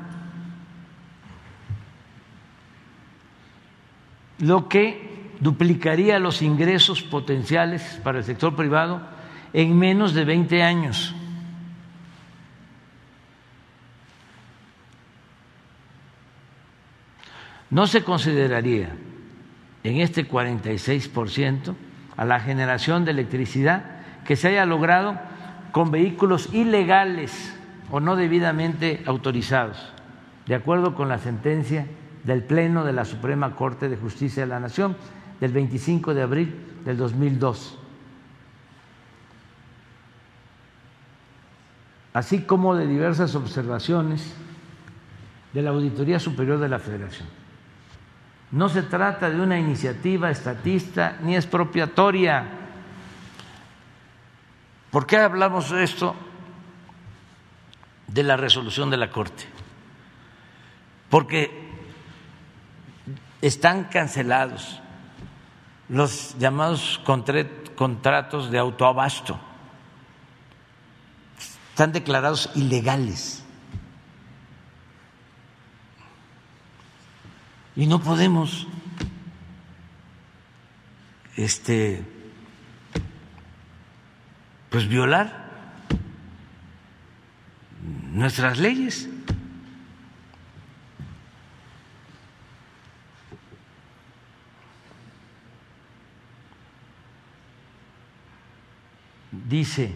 Speaker 1: Lo que duplicaría los ingresos potenciales para el sector privado en menos de 20 años. No se consideraría en este 46% a la generación de electricidad que se haya logrado con vehículos ilegales o no debidamente autorizados, de acuerdo con la sentencia del Pleno de la Suprema Corte de Justicia de la Nación del 25 de abril del 2002. así como de diversas observaciones de la Auditoría Superior de la Federación. No se trata de una iniciativa estatista ni expropiatoria. ¿Por qué hablamos de esto? De la resolución de la Corte. Porque están cancelados los llamados contratos de autoabasto. Están declarados ilegales. Y no podemos este pues violar nuestras leyes. Dice,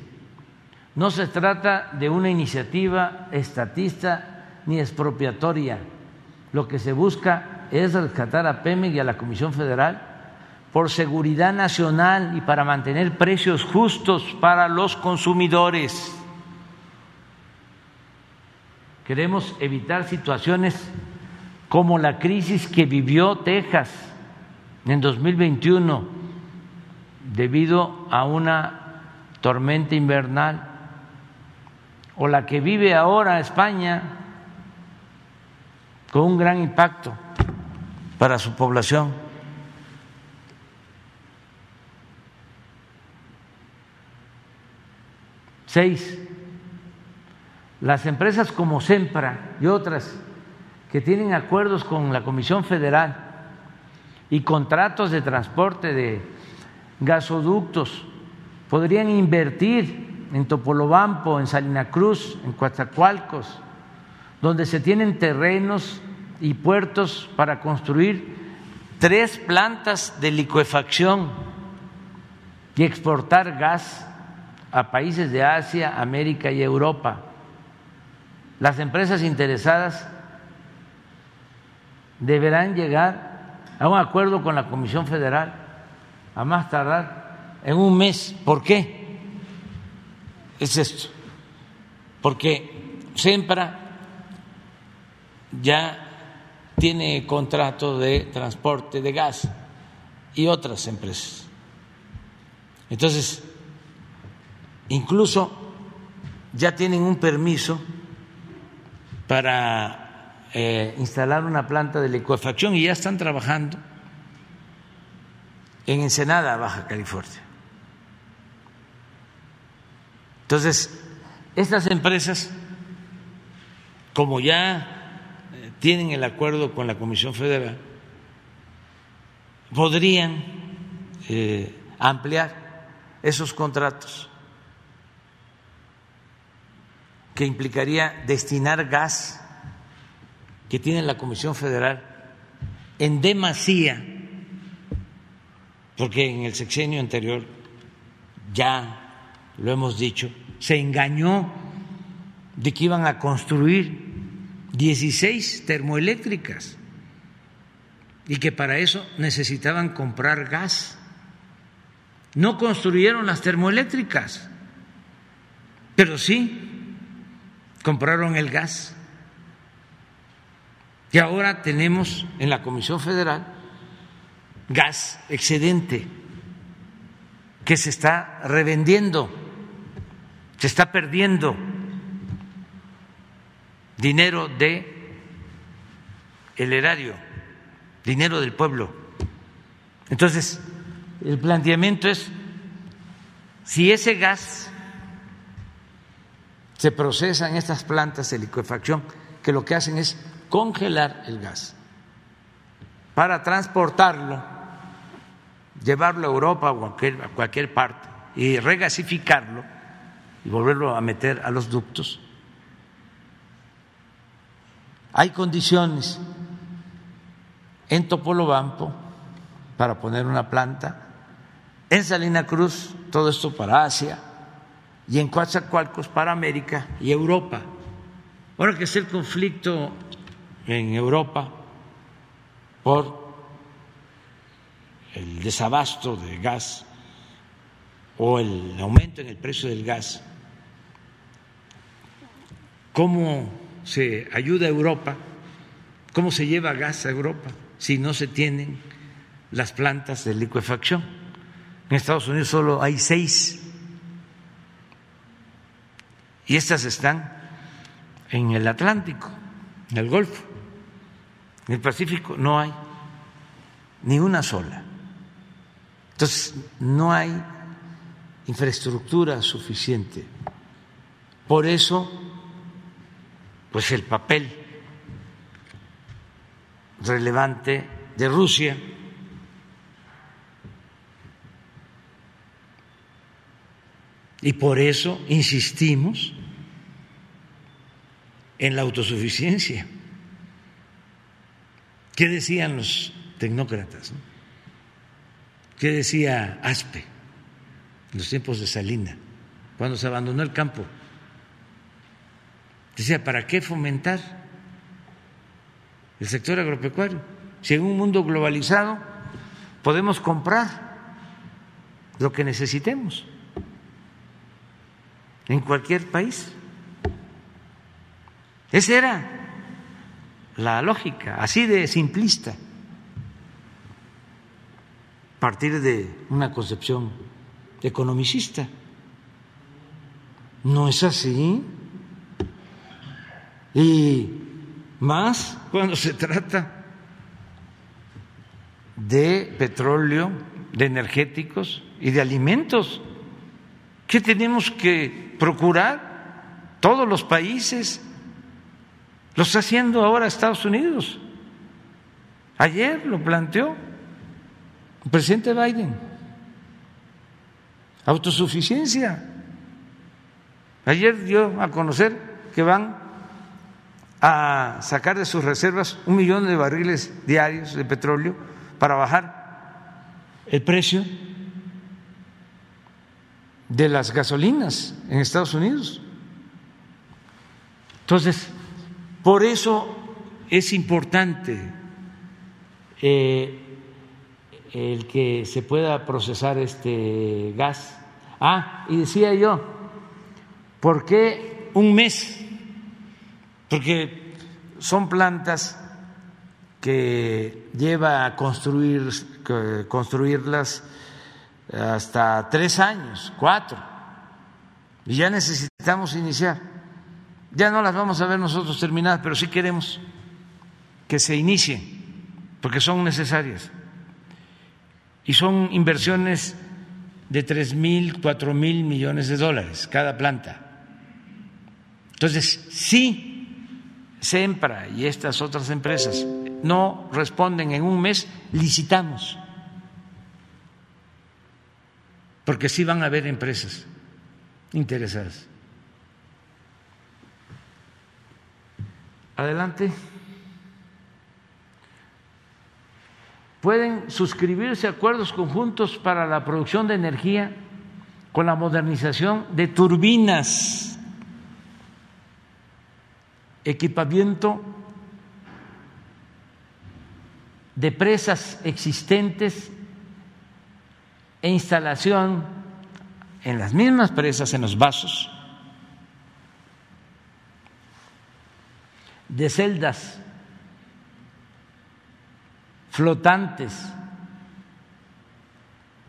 Speaker 1: no se trata de una iniciativa estatista ni expropiatoria. Lo que se busca es rescatar a Pemex y a la Comisión Federal por seguridad nacional y para mantener precios justos para los consumidores. Queremos evitar situaciones como la crisis que vivió Texas en 2021 debido a una tormenta invernal o la que vive ahora España con un gran impacto para su población. Seis, las empresas como Sempra y otras que tienen acuerdos con la Comisión Federal y contratos de transporte de gasoductos podrían invertir en Topolobampo, en Salina Cruz, en Coatzacoalcos, donde se tienen terrenos y puertos para construir tres plantas de licuefacción y exportar gas a países de Asia, América y Europa. Las empresas interesadas deberán llegar a un acuerdo con la Comisión Federal a más tardar en un mes. ¿Por qué? Es esto. Porque SEMPRA ya tiene contrato de transporte de gas y otras empresas. Entonces, incluso ya tienen un permiso para eh, instalar una planta de licuefacción y ya están trabajando en Ensenada, Baja California. Entonces, estas empresas, como ya tienen el acuerdo con la Comisión Federal, podrían eh, ampliar esos contratos, que implicaría destinar gas que tiene la Comisión Federal en demasía, porque en el sexenio anterior, ya lo hemos dicho, se engañó de que iban a construir 16 termoeléctricas y que para eso necesitaban comprar gas. No construyeron las termoeléctricas, pero sí compraron el gas. Y ahora tenemos en la Comisión Federal gas excedente que se está revendiendo, se está perdiendo dinero de el erario, dinero del pueblo. Entonces, el planteamiento es si ese gas se procesa en estas plantas de liquefacción, que lo que hacen es congelar el gas para transportarlo, llevarlo a Europa o a cualquier, parte y regasificarlo y volverlo a meter a los ductos. Hay condiciones en Topolobampo para poner una planta, en Salina Cruz, todo esto para Asia, y en Coatzacoalcos para América y Europa. Ahora que es el conflicto en Europa por el desabasto de gas o el aumento en el precio del gas, ¿cómo se ayuda a Europa? ¿Cómo se lleva gas a Europa si no se tienen las plantas de liquefacción? En Estados Unidos solo hay seis y estas están en el Atlántico, en el Golfo. En el Pacífico no hay ni una sola. Entonces, no hay infraestructura suficiente. Por eso, pues el papel relevante de Rusia y por eso insistimos en la autosuficiencia. ¿Qué decían los tecnócratas? ¿Qué decía Aspe en los tiempos de Salina, cuando se abandonó el campo? Decía, ¿para qué fomentar el sector agropecuario? Si en un mundo globalizado podemos comprar lo que necesitemos en cualquier país. Esa era la lógica, así de simplista, a partir de una concepción economicista. No es así. Y más cuando se trata de petróleo, de energéticos y de alimentos. ¿Qué tenemos que procurar todos los países? Lo está haciendo ahora Estados Unidos. Ayer lo planteó el presidente Biden. Autosuficiencia. Ayer dio a conocer que van a sacar de sus reservas un millón de barriles diarios de petróleo para bajar el precio de las gasolinas en Estados Unidos. Entonces, por eso es importante eh, el que se pueda procesar este gas. Ah, y decía yo, ¿por qué un mes? Porque son plantas que lleva a construir, construirlas hasta tres años, cuatro, y ya necesitamos iniciar. Ya no las vamos a ver nosotros terminadas, pero sí queremos que se inicien, porque son necesarias. Y son inversiones de tres mil, cuatro mil millones de dólares cada planta. Entonces, sí, SEMPRA y estas otras empresas no responden en un mes, licitamos. Porque sí van a haber empresas interesadas. Adelante. Pueden suscribirse acuerdos conjuntos para la producción de energía con la modernización de turbinas equipamiento de presas existentes e instalación en las mismas presas, en los vasos, de celdas flotantes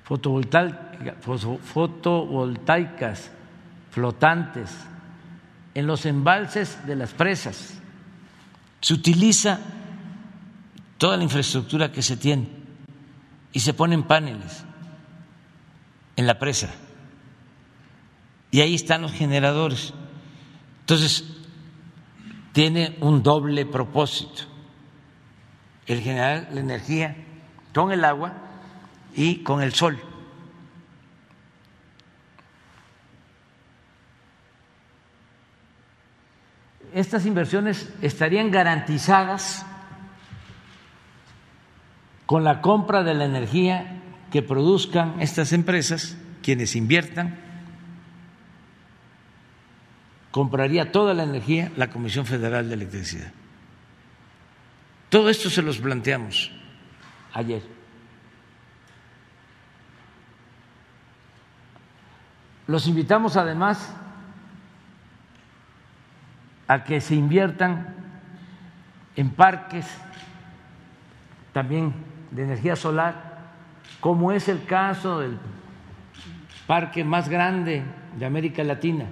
Speaker 1: fotovoltaicas flotantes en los embalses de las presas. Se utiliza toda la infraestructura que se tiene y se ponen paneles en la presa. Y ahí están los generadores. Entonces, tiene un doble propósito. El generar la energía con el agua y con el sol. Estas inversiones estarían garantizadas con la compra de la energía que produzcan estas empresas, quienes inviertan, compraría toda la energía la Comisión Federal de Electricidad. Todo esto se los planteamos ayer. Los invitamos además a que se inviertan en parques también de energía solar, como es el caso del parque más grande de América Latina,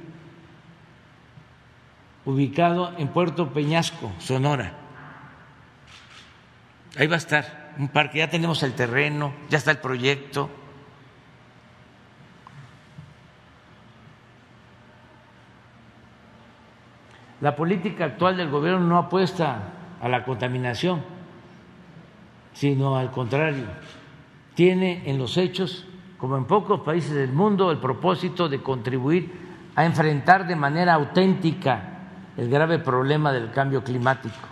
Speaker 1: ubicado en Puerto Peñasco, Sonora. Ahí va a estar un parque, ya tenemos el terreno, ya está el proyecto La política actual del gobierno no apuesta a la contaminación, sino al contrario, tiene en los hechos, como en pocos países del mundo, el propósito de contribuir a enfrentar de manera auténtica el grave problema del cambio climático.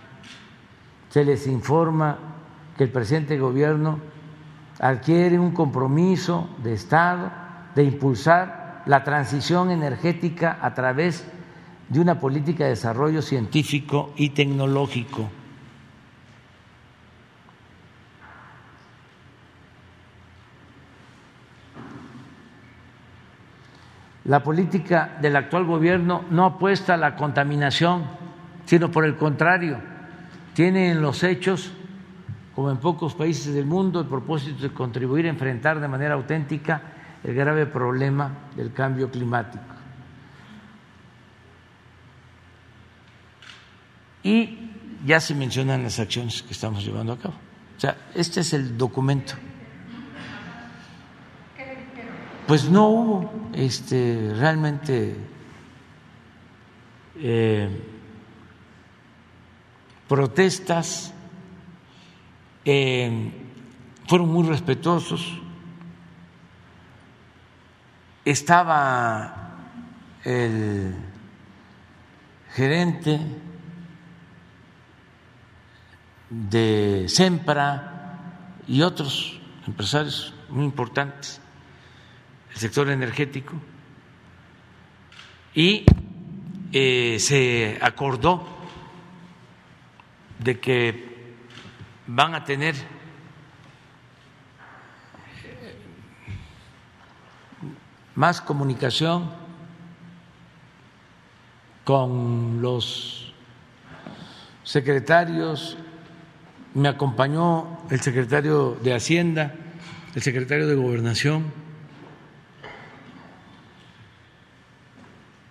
Speaker 1: Se les informa que el presente gobierno adquiere un compromiso de Estado de impulsar la transición energética a través de de una política de desarrollo científico y tecnológico. La política del actual gobierno no apuesta a la contaminación, sino por el contrario, tiene en los hechos, como en pocos países del mundo, el propósito de contribuir a enfrentar de manera auténtica el grave problema del cambio climático. Y ya se mencionan las acciones que estamos llevando a cabo. O sea, este es el documento. Pues no hubo este, realmente eh, protestas, eh, fueron muy respetuosos. Estaba el gerente de Sempra y otros empresarios muy importantes, el sector energético, y eh, se acordó de que van a tener más comunicación con los secretarios me acompañó el secretario de Hacienda, el secretario de Gobernación,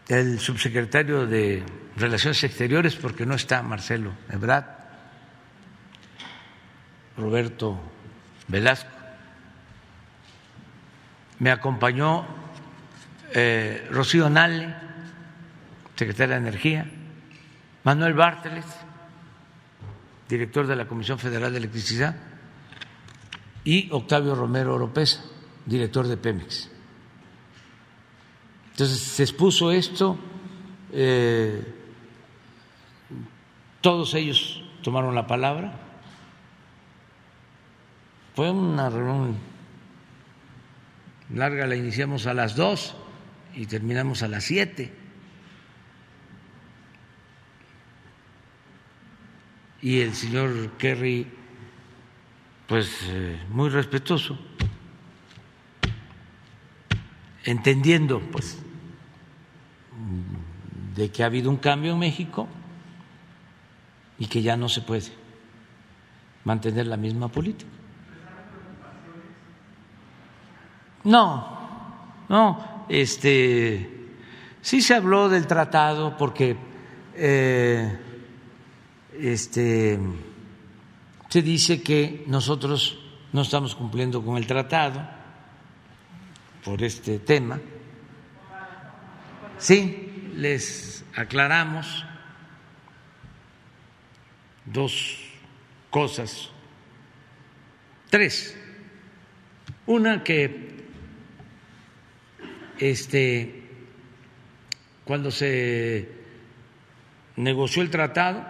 Speaker 1: el subsecretario de Relaciones Exteriores, porque no está Marcelo Ebrard, Roberto Velasco. Me acompañó eh, Rocío Nale, secretaria de Energía, Manuel Bárteles, director de la Comisión Federal de Electricidad, y Octavio Romero Oropesa, director de Pemex. Entonces se expuso esto, eh, todos ellos tomaron la palabra, fue una reunión larga, la iniciamos a las dos y terminamos a las siete. Y el señor Kerry, pues eh, muy respetuoso, entendiendo pues de que ha habido un cambio en México y que ya no se puede mantener la misma política. No, no, este sí se habló del tratado porque eh, este, se dice que nosotros no estamos cumpliendo con el tratado por este tema. Sí, les aclaramos dos cosas, tres. Una que este, cuando se negoció el tratado,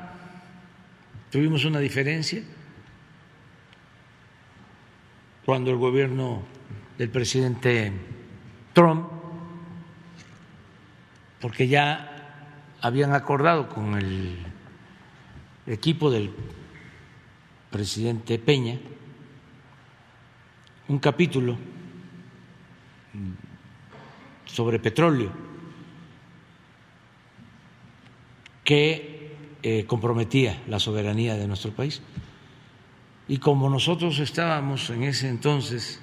Speaker 1: tuvimos una diferencia cuando el gobierno del presidente Trump, porque ya habían acordado con el equipo del presidente Peña un capítulo sobre petróleo que eh, comprometía la soberanía de nuestro país. Y como nosotros estábamos en ese entonces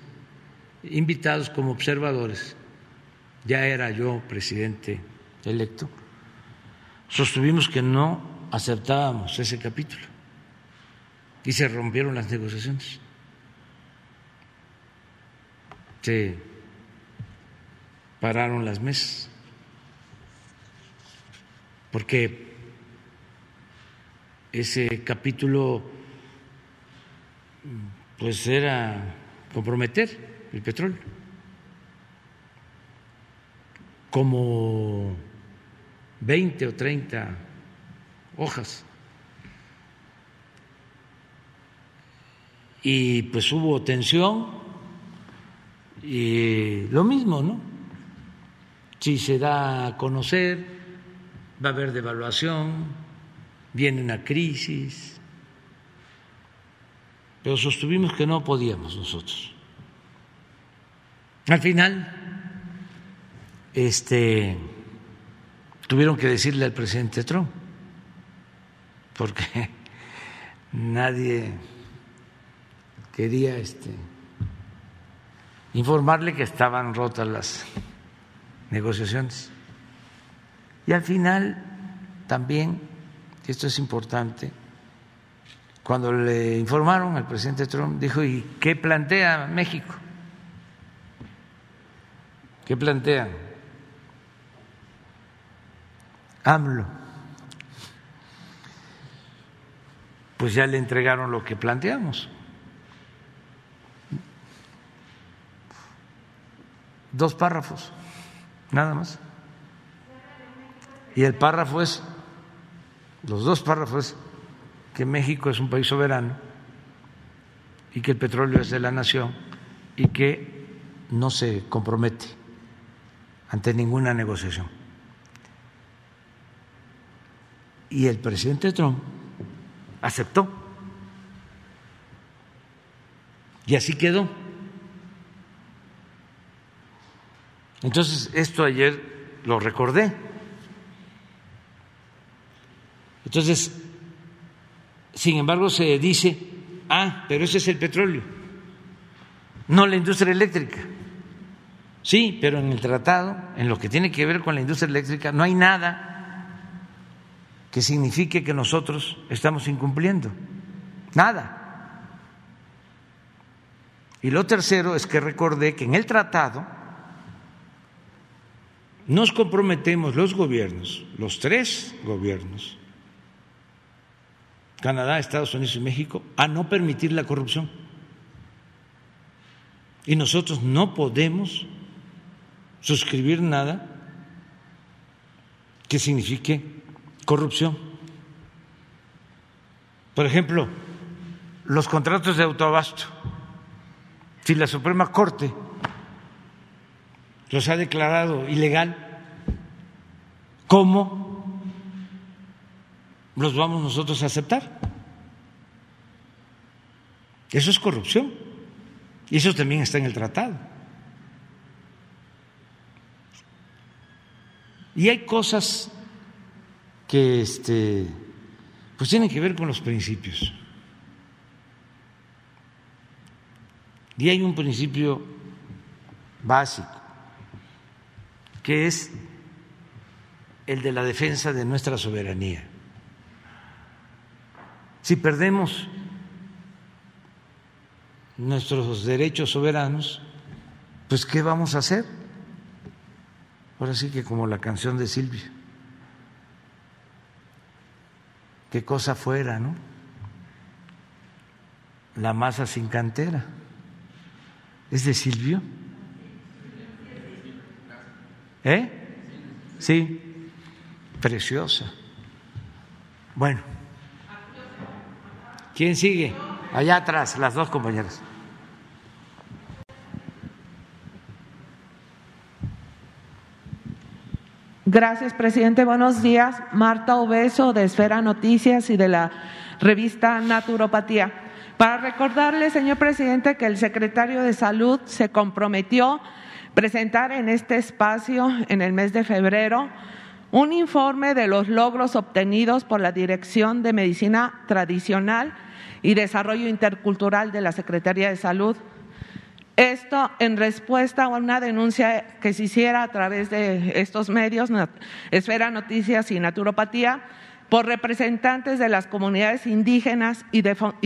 Speaker 1: invitados como observadores, ya era yo presidente electo, sostuvimos que no aceptábamos ese capítulo y se rompieron las negociaciones. Se pararon las mesas porque ese capítulo pues era comprometer el petróleo como 20 o 30 hojas. Y pues hubo tensión y lo mismo, ¿no? Si se da a conocer, va a haber devaluación, viene una crisis, pero sostuvimos que no podíamos nosotros. Al final, este, tuvieron que decirle al presidente Trump, porque nadie quería este, informarle que estaban rotas las negociaciones. Y al final también, esto es importante, cuando le informaron al presidente Trump, dijo, ¿y qué plantea México? ¿Qué plantean? AMLO. Pues ya le entregaron lo que planteamos. Dos párrafos, nada más. Y el párrafo es, los dos párrafos, que México es un país soberano y que el petróleo es de la nación y que no se compromete ante ninguna negociación. Y el presidente Trump aceptó. Y así quedó. Entonces, esto ayer lo recordé. Entonces, sin embargo, se dice, ah, pero ese es el petróleo, no la industria eléctrica. Sí, pero en el tratado, en lo que tiene que ver con la industria eléctrica, no hay nada que signifique que nosotros estamos incumpliendo. Nada. Y lo tercero es que recordé que en el tratado nos comprometemos los gobiernos, los tres gobiernos, Canadá, Estados Unidos y México, a no permitir la corrupción. Y nosotros no podemos suscribir nada que signifique corrupción. Por ejemplo, los contratos de autoabasto. Si la Suprema Corte los ha declarado ilegal, ¿cómo los vamos nosotros a aceptar? Eso es corrupción. Y eso también está en el tratado. Y hay cosas que este, pues tienen que ver con los principios. Y hay un principio básico, que es el de la defensa de nuestra soberanía. Si perdemos nuestros derechos soberanos, pues ¿qué vamos a hacer? Ahora sí que como la canción de Silvia. Qué cosa fuera, ¿no? La masa sin cantera. ¿Es de Silvio? ¿Eh? Sí, preciosa. Bueno, ¿quién sigue? Allá atrás, las dos compañeras.
Speaker 4: Gracias, presidente. Buenos días. Marta Obeso, de Esfera Noticias y de la revista Naturopatía. Para recordarle, señor presidente, que el secretario de Salud se comprometió a presentar en este espacio, en el mes de febrero, un informe de los logros obtenidos por la Dirección de Medicina Tradicional y Desarrollo Intercultural de la Secretaría de Salud esto en respuesta a una denuncia que se hiciera a través de estos medios, Esfera Noticias y Naturopatía, por representantes de las comunidades indígenas y,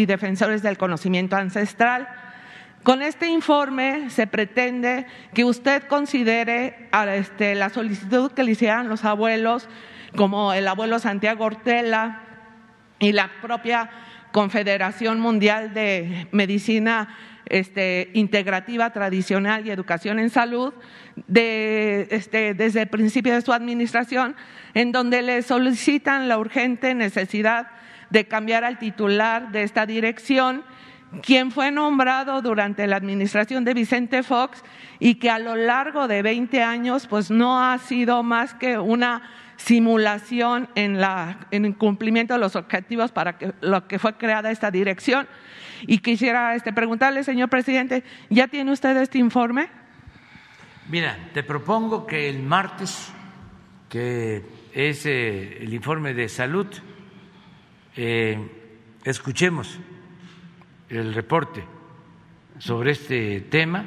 Speaker 4: defensores del conocimiento ancestral. Con este informe se pretende que usted considere este, la solicitud que le hicieran los abuelos, como el abuelo Santiago Ortela y la propia Confederación Mundial de Medicina este, integrativa tradicional y educación en salud este, desde el principio de su administración, en donde le solicitan la urgente necesidad de cambiar al titular de esta dirección, quien fue nombrado durante la administración de Vicente Fox y que a lo largo de 20 años pues no ha sido más que una simulación en, en el cumplimiento de los objetivos para que, lo que fue creada esta dirección. Y quisiera este, preguntarle, señor presidente, ¿ya tiene usted este informe?
Speaker 1: Mira, te propongo que el martes, que es eh, el informe de salud, eh, escuchemos el reporte sobre este tema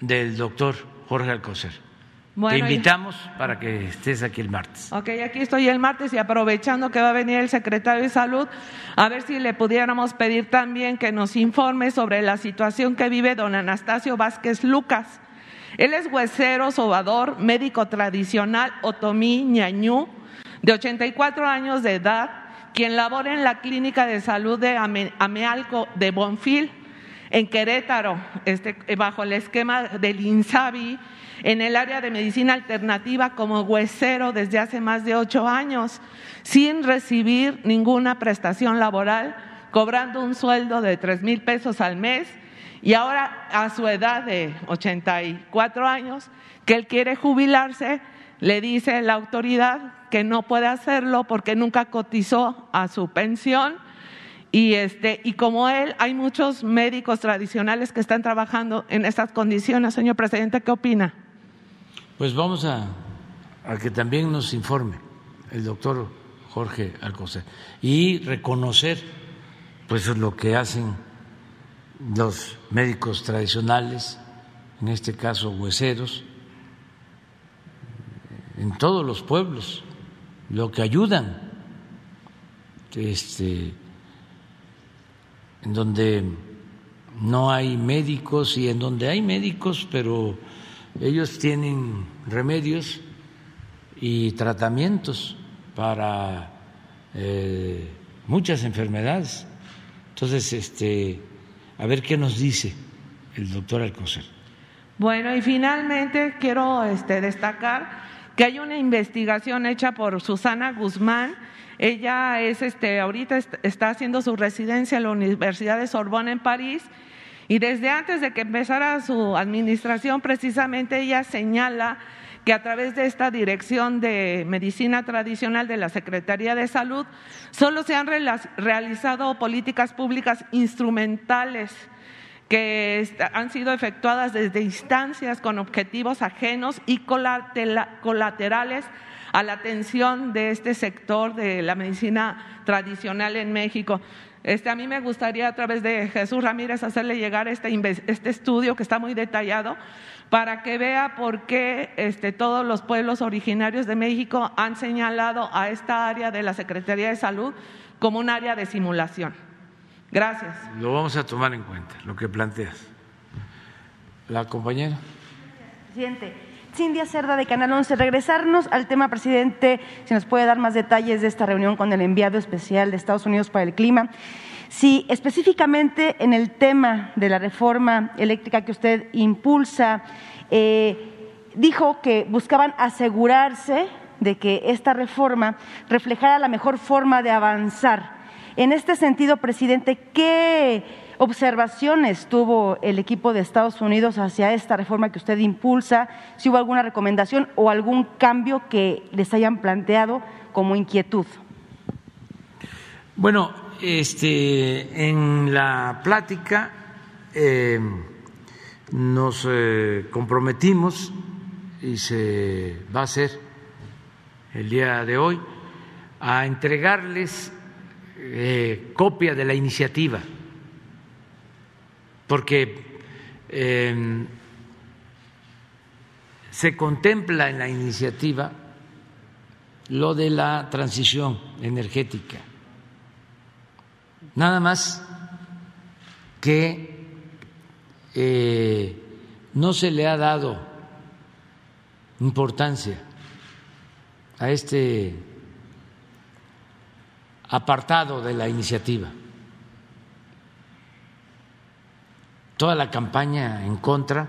Speaker 1: del doctor Jorge Alcocer. Te invitamos para que estés aquí el martes.
Speaker 4: Ok, aquí estoy el martes y aprovechando que va a venir el secretario de Salud, a ver si le pudiéramos pedir también que nos informe sobre la situación que vive don Anastasio Vázquez Lucas. Él es huesero, sobador, médico tradicional, otomí, ñañú, de 84 años de edad, quien labora en la clínica de salud de Amealco de Bonfil, en Querétaro, este, bajo el esquema del INSABI en el área de medicina alternativa como huesero desde hace más de ocho años, sin recibir ninguna prestación laboral, cobrando un sueldo de tres mil pesos al mes y ahora a su edad de 84 años, que él quiere jubilarse, le dice la autoridad que no puede hacerlo porque nunca cotizó a su pensión. Y, este, y como él, hay muchos médicos tradicionales que están trabajando en estas condiciones. Señor presidente, ¿qué opina?
Speaker 1: Pues vamos a, que también nos informe el doctor Jorge Alcocer y reconocer pues lo que hacen los médicos tradicionales, en este caso hueseros, en todos los pueblos, lo que ayudan, este, en donde no hay médicos y en donde hay médicos, pero ellos tienen remedios y tratamientos para eh, muchas enfermedades. Entonces, este, a ver qué nos dice el doctor Alcocer.
Speaker 4: Bueno, y finalmente quiero este, destacar que hay una investigación hecha por Susana Guzmán. Ella es, este, ahorita está haciendo su residencia en la Universidad de Sorbona en París y desde antes de que empezara su administración, precisamente ella señala que a través de esta Dirección de Medicina Tradicional de la Secretaría de Salud solo se han realizado políticas públicas instrumentales que han sido efectuadas desde instancias con objetivos ajenos y colaterales a la atención de este sector de la medicina tradicional en México. Este, a mí me gustaría a través de Jesús Ramírez hacerle llegar este, estudio que está muy detallado para que vea por qué este, todos los pueblos originarios de México han señalado a esta área de la Secretaría de Salud como un área de simulación. Gracias.
Speaker 1: Lo vamos a tomar en cuenta, lo que planteas. La compañera.
Speaker 5: Presidente. Cindia Cerda de Canal 11. Regresarnos al tema, presidente, si nos puede dar más detalles de esta reunión con el enviado especial de Estados Unidos para el clima. Si específicamente en el tema de la reforma eléctrica que usted impulsa, eh, dijo que buscaban asegurarse de que esta reforma reflejara la mejor forma de avanzar en este sentido, presidente, ¿qué observaciones tuvo el equipo de Estados Unidos hacia esta reforma que usted impulsa? Si hubo alguna recomendación o algún cambio que les hayan planteado como inquietud.
Speaker 1: Bueno, este, en la plática eh, nos eh, comprometimos y se va a hacer el día de hoy a entregarles eh, copia de la iniciativa, porque em, se contempla en la iniciativa lo de la transición energética. Nada más que eh, no se le ha dado importancia a este apartado de la iniciativa. Toda la campaña en contra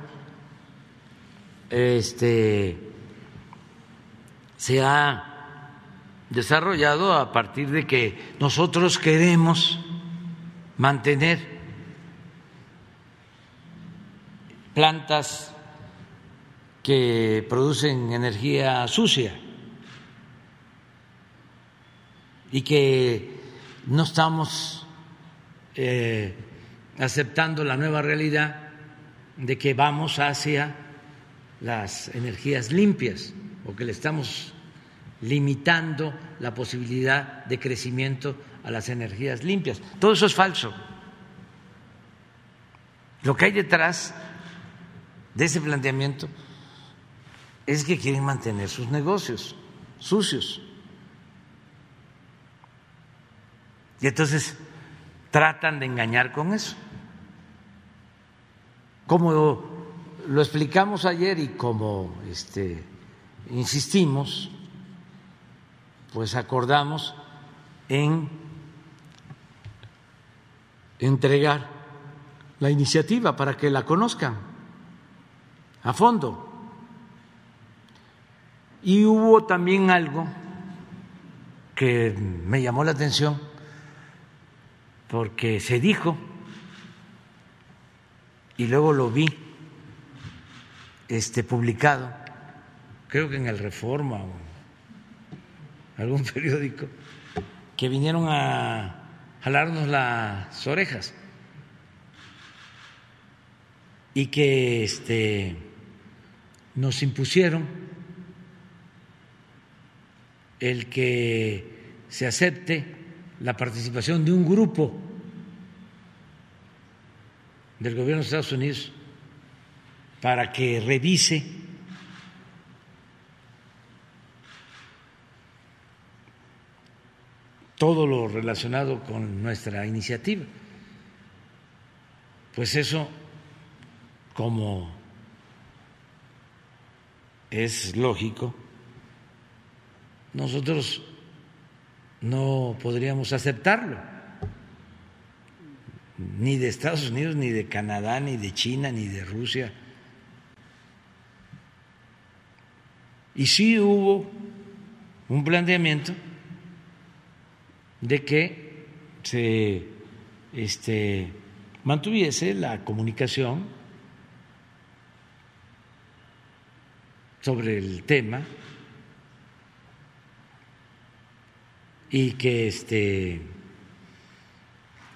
Speaker 1: este, se ha desarrollado a partir de que nosotros queremos mantener plantas que producen energía sucia y que no estamos eh, aceptando la nueva realidad de que vamos hacia las energías limpias o que le estamos limitando la posibilidad de crecimiento a las energías limpias. Todo eso es falso. Lo que hay detrás de ese planteamiento es que quieren mantener sus negocios sucios. Y entonces tratan de engañar con eso. Como lo explicamos ayer y como este, insistimos, pues acordamos en entregar la iniciativa para que la conozcan a fondo. Y hubo también algo que me llamó la atención porque se dijo, y luego lo vi este, publicado, creo que en el Reforma o algún periódico, que vinieron a jalarnos las orejas y que este, nos impusieron el que se acepte la participación de un grupo del gobierno de Estados Unidos para que revise todo lo relacionado con nuestra iniciativa. Pues eso, como es lógico, nosotros no podríamos aceptarlo, ni de Estados Unidos, ni de Canadá, ni de China, ni de Rusia. Y sí hubo un planteamiento de que se este, mantuviese la comunicación sobre el tema y que este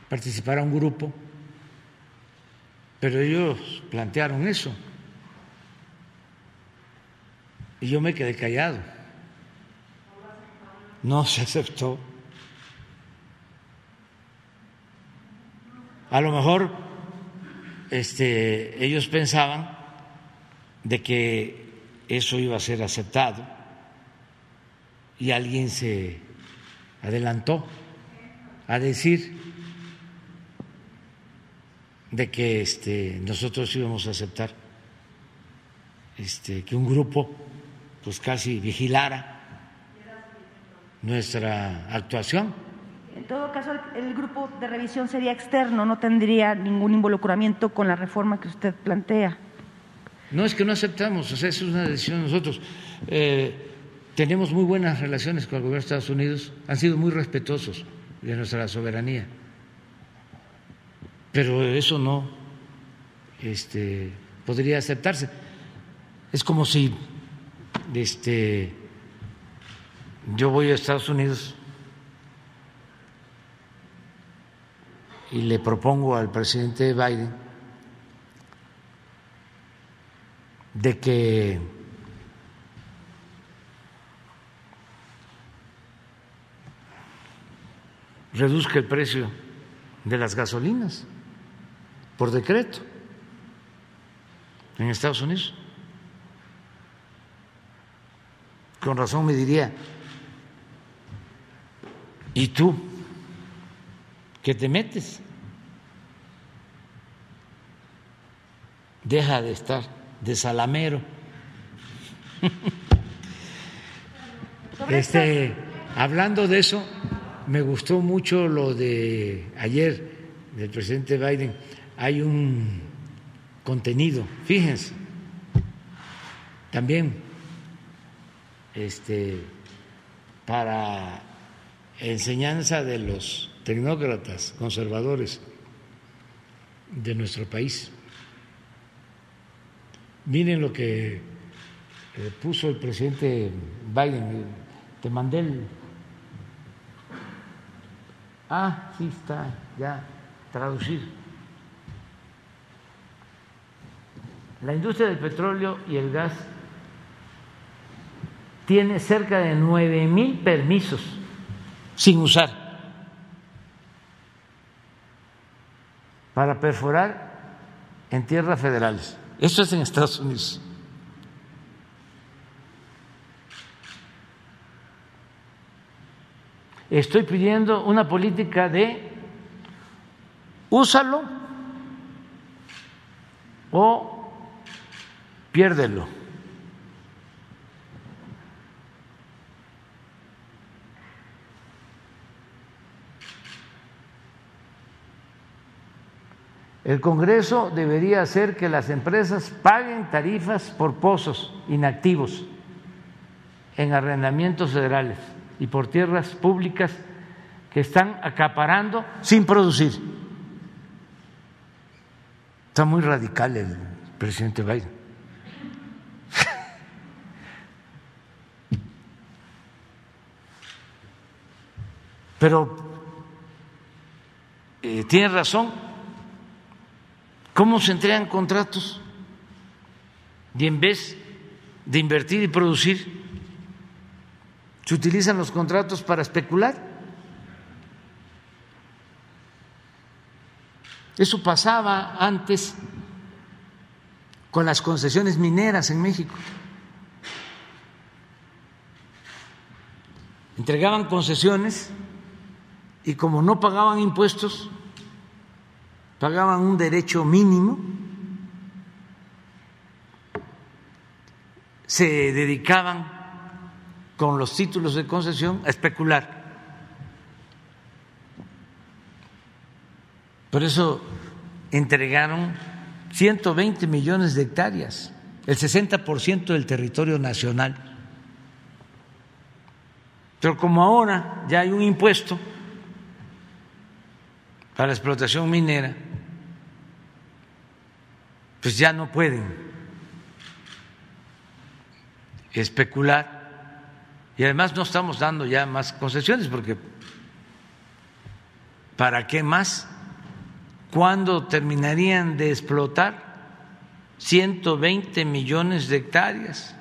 Speaker 1: participara un grupo, pero ellos plantearon eso y yo me quedé callado. No se aceptó. A lo mejor este, ellos pensaban de que eso iba a ser aceptado y alguien se adelantó a decir de que este, nosotros íbamos a aceptar este, que un grupo pues casi vigilara nuestra actuación.
Speaker 5: En todo caso, el, grupo de revisión sería externo, no tendría ningún involucramiento con la reforma que usted plantea.
Speaker 1: No es que no aceptamos, o sea, es una decisión de nosotros. Eh, tenemos muy buenas relaciones con el gobierno de Estados Unidos, han sido muy respetuosos de nuestra soberanía, pero eso no este, podría aceptarse. Es como si este, yo voy a Estados Unidos y le propongo al presidente Biden de que reduzca el precio de las gasolinas por decreto en Estados Unidos. Con razón me diría, ¿y tú qué te metes? Deja de estar de salamero. Este, hablando de eso, me gustó mucho lo de ayer del presidente Biden. Hay un contenido, fíjense, también este, para enseñanza de los tecnócratas conservadores de nuestro país. Miren lo que eh, puso el presidente Biden. Te mandé el. Ah, sí, está ya traducido. La industria del petróleo y el gas tiene cerca de nueve mil permisos sin usar para perforar en tierras federales. Eso es en Estados Unidos. Estoy pidiendo una política de úsalo o piérdelo. El Congreso debería hacer que las empresas paguen tarifas por pozos inactivos en arrendamientos federales y por tierras públicas que están acaparando sin producir. Está muy radical el presidente Biden. Pero eh, tiene razón ¿Cómo se entregan contratos? Y en vez de invertir y producir, se utilizan los contratos para especular. Eso pasaba antes con las concesiones mineras en México. Entregaban concesiones y como no pagaban impuestos, pagaban un derecho mínimo, se dedicaban con los títulos de concesión a especular. Por eso entregaron 120 millones de hectáreas, el 60% del territorio nacional. Pero como ahora ya hay un impuesto para la explotación minera, pues ya no pueden especular y además no estamos dando ya más concesiones porque ¿para qué más? ¿Cuándo terminarían de explotar 120 millones de hectáreas?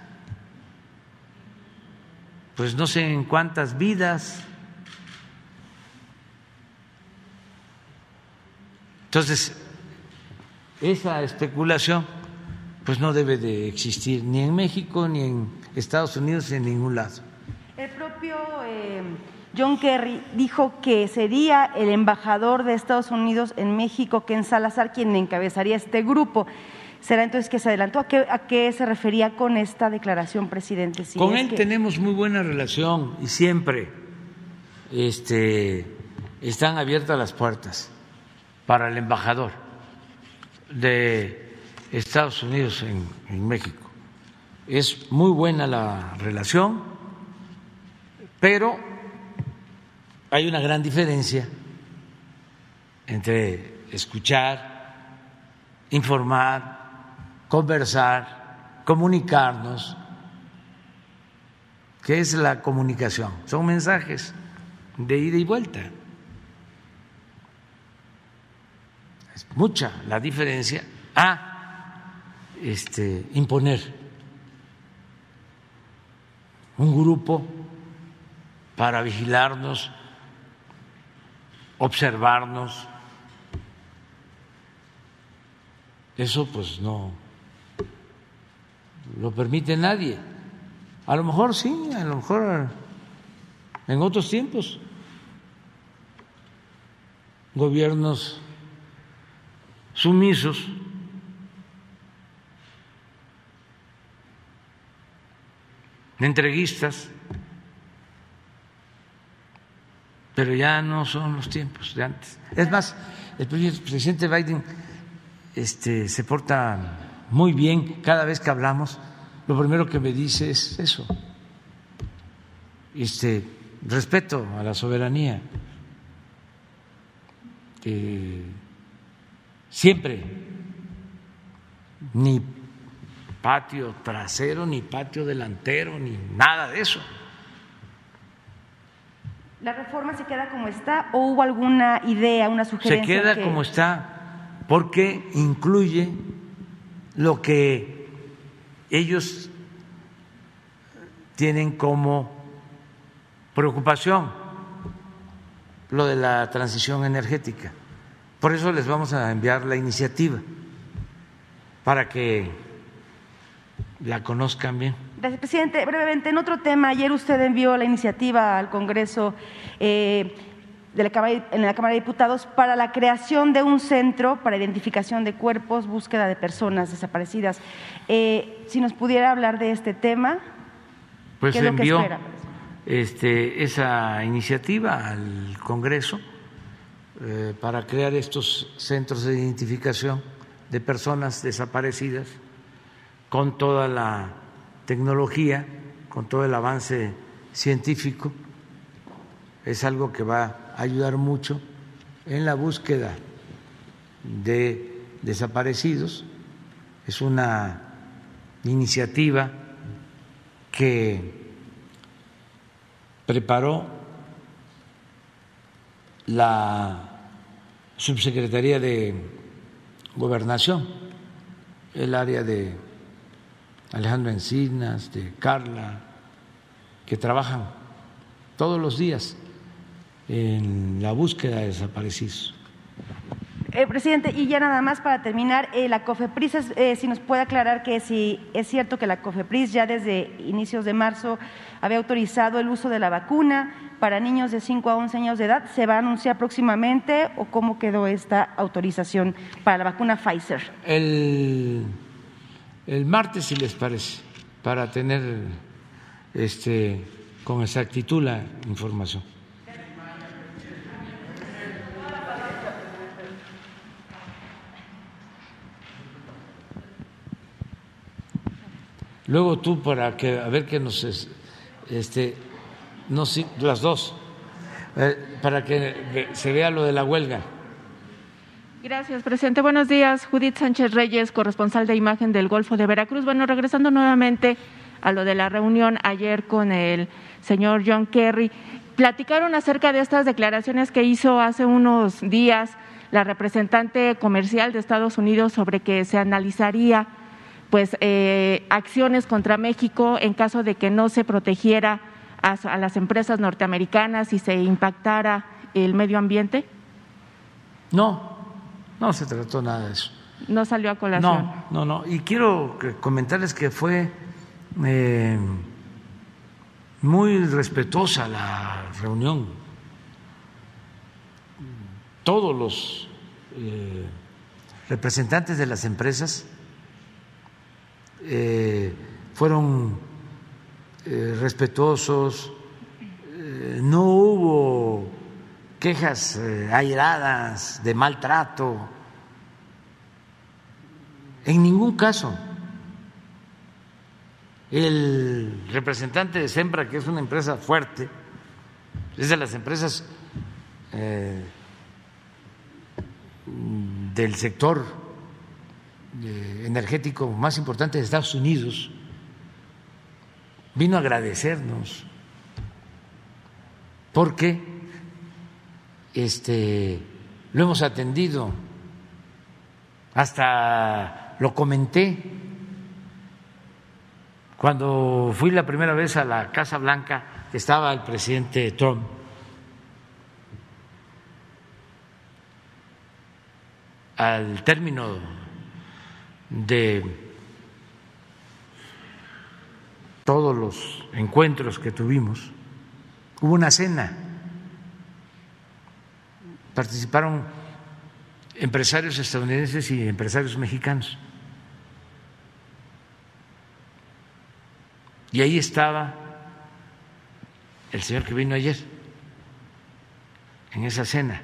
Speaker 1: Pues no sé en cuántas vidas. Entonces, esa especulación pues no debe de existir ni en México, ni en Estados Unidos, ni en ningún lado.
Speaker 5: El propio eh, John Kerry dijo que sería el embajador de Estados Unidos en México, Ken Salazar, quien encabezaría este grupo. ¿Será entonces que se adelantó? ¿A qué, a qué se refería con esta declaración, presidente?
Speaker 1: Si con él que... tenemos muy buena relación y siempre este, están abiertas las puertas para el embajador de Estados Unidos en, en México. Es muy buena la relación, pero hay una gran diferencia entre escuchar, informar, conversar, comunicarnos. ¿Qué es la comunicación? Son mensajes de ida y vuelta. Es mucha la diferencia a este, imponer un grupo para vigilarnos, observarnos. Eso pues no lo permite nadie. A lo mejor sí, a lo mejor en otros tiempos gobiernos sumisos entreguistas, pero ya no son los tiempos de antes. Es más, el presidente Biden este, se porta muy bien cada vez que hablamos. Lo primero que me dice es eso, este, respeto a la soberanía. siempre, ni patio trasero, ni patio delantero, ni nada de eso.
Speaker 5: ¿La reforma se queda como está o hubo alguna idea, una sugerencia?
Speaker 1: Se queda como está porque incluye lo que ellos tienen como preocupación, lo de la transición energética. Por eso les vamos a enviar la iniciativa para que la conozcan bien.
Speaker 5: Presidente. Brevemente, en otro tema, ayer usted envió la iniciativa al Congreso eh, de la Cámara, en la Cámara de Diputados para la creación de un centro para identificación de cuerpos, búsqueda de personas desaparecidas. Eh, si nos pudiera hablar de este tema.
Speaker 1: Pues ¿qué es envió este, esa iniciativa al Congreso eh, para crear estos centros de identificación de personas desaparecidas con toda la tecnología, con todo el avance científico, es algo que va a ayudar mucho en la búsqueda de desaparecidos. Es una iniciativa que preparó la Subsecretaría de Gobernación, el área de Alejandro Encinas, de Carla, que trabajan todos los días en la búsqueda de desaparecidos.
Speaker 5: Eh, presidente, y ya nada más para terminar, eh, la COFEPRIS, eh, si nos puede aclarar que si es cierto que la COFEPRIS ya desde inicios de marzo había autorizado el uso de la vacuna para niños de 5 a 11 años de edad, ¿se va a anunciar próximamente o cómo quedó esta autorización para la vacuna Pfizer?
Speaker 1: El el martes, si les parece, para tener este, con exactitud la información. Luego tú para que a ver que nos este no las dos eh, para que se vea lo de la huelga.
Speaker 6: Gracias, presidente. Buenos días. Judith Sánchez Reyes, corresponsal de imagen del Golfo de Veracruz. Bueno, regresando nuevamente a lo de la reunión ayer con el señor John Kerry. Platicaron acerca de estas declaraciones que hizo hace unos días la representante comercial de Estados Unidos sobre que se analizaría pues eh, acciones contra México en caso de que no se protegiera a, a, las empresas norteamericanas y se impactara el medio ambiente?
Speaker 1: No, no se trató nada de eso.
Speaker 6: No salió a colación.
Speaker 1: No, no, no. Y quiero comentarles que fue eh, muy respetuosa la reunión. Todos los eh, representantes de las empresas eh, fueron respetuosos, no hubo quejas eh, airadas de maltrato, en ningún caso. El representante de Sembra, que es una empresa fuerte, es de las empresas eh, del sector eh, energético más importante de Estados Unidos, vino a agradecernos. Porque este, lo hemos atendido, hasta lo comenté cuando fui la primera vez a la Casa Blanca, estaba el presidente Trump. Al término de todos los encuentros que tuvimos, hubo una cena. Participaron empresarios estadounidenses y empresarios mexicanos. Y ahí estaba el señor que vino ayer, en esa cena.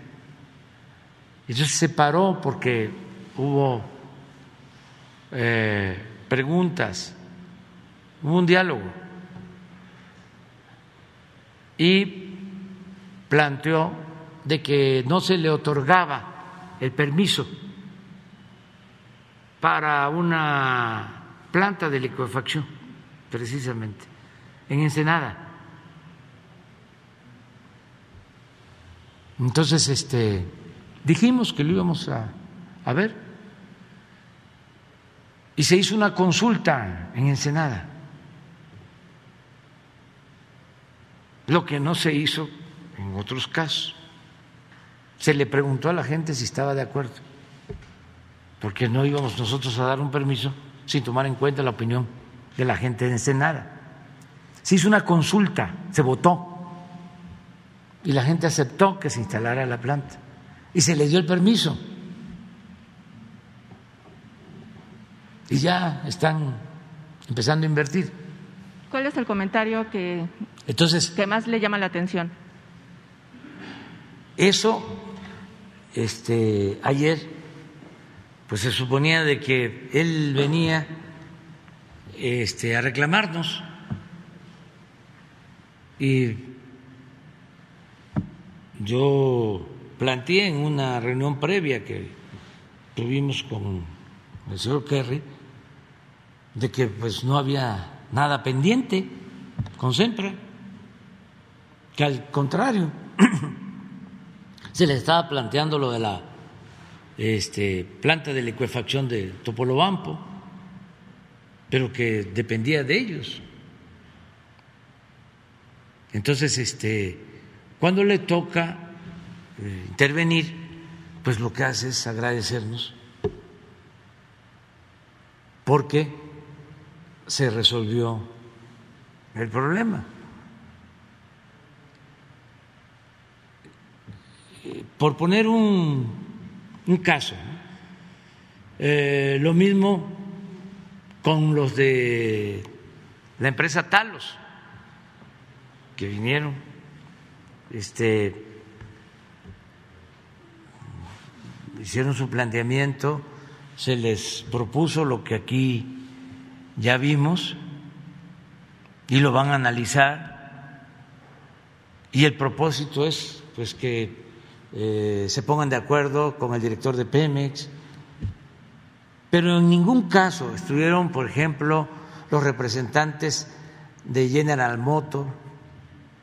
Speaker 1: Entonces se paró porque hubo eh, preguntas, hubo un diálogo. Y planteó de que no se le otorgaba el permiso para una planta de liquefacción, precisamente, en Ensenada. Entonces, este, dijimos que lo íbamos a, a ver y se hizo una consulta en Ensenada. Lo que no se hizo en otros casos. Se le preguntó a la gente si estaba de acuerdo, porque no íbamos nosotros a dar un permiso sin tomar en cuenta la opinión de la gente de Ensenada. Se hizo una consulta, se votó y la gente aceptó que se instalara la planta y se le dio el permiso. Y ya están empezando a invertir.
Speaker 6: ¿Cuál es el comentario que,
Speaker 1: Entonces,
Speaker 6: que más le llama la atención?
Speaker 1: Eso, este, ayer, pues se suponía de que él venía este, a reclamarnos. Y yo planteé en una reunión previa que tuvimos con el señor Kerry de que pues no había nada pendiente con Sempra, que al contrario se le estaba planteando lo de la este, planta de liquefacción de Topolobampo, pero que dependía de ellos. Entonces, este, cuando le toca eh, intervenir, pues lo que hace es agradecernos porque se resolvió el problema. Por poner un, caso, eh, lo mismo con los de la empresa Talos, que vinieron, este, hicieron su planteamiento, se les propuso lo que aquí ya vimos y lo van a analizar. Y el propósito es pues que eh, se pongan de acuerdo con el director de Pemex, pero en ningún caso estuvieron, por ejemplo, los representantes de General Motors,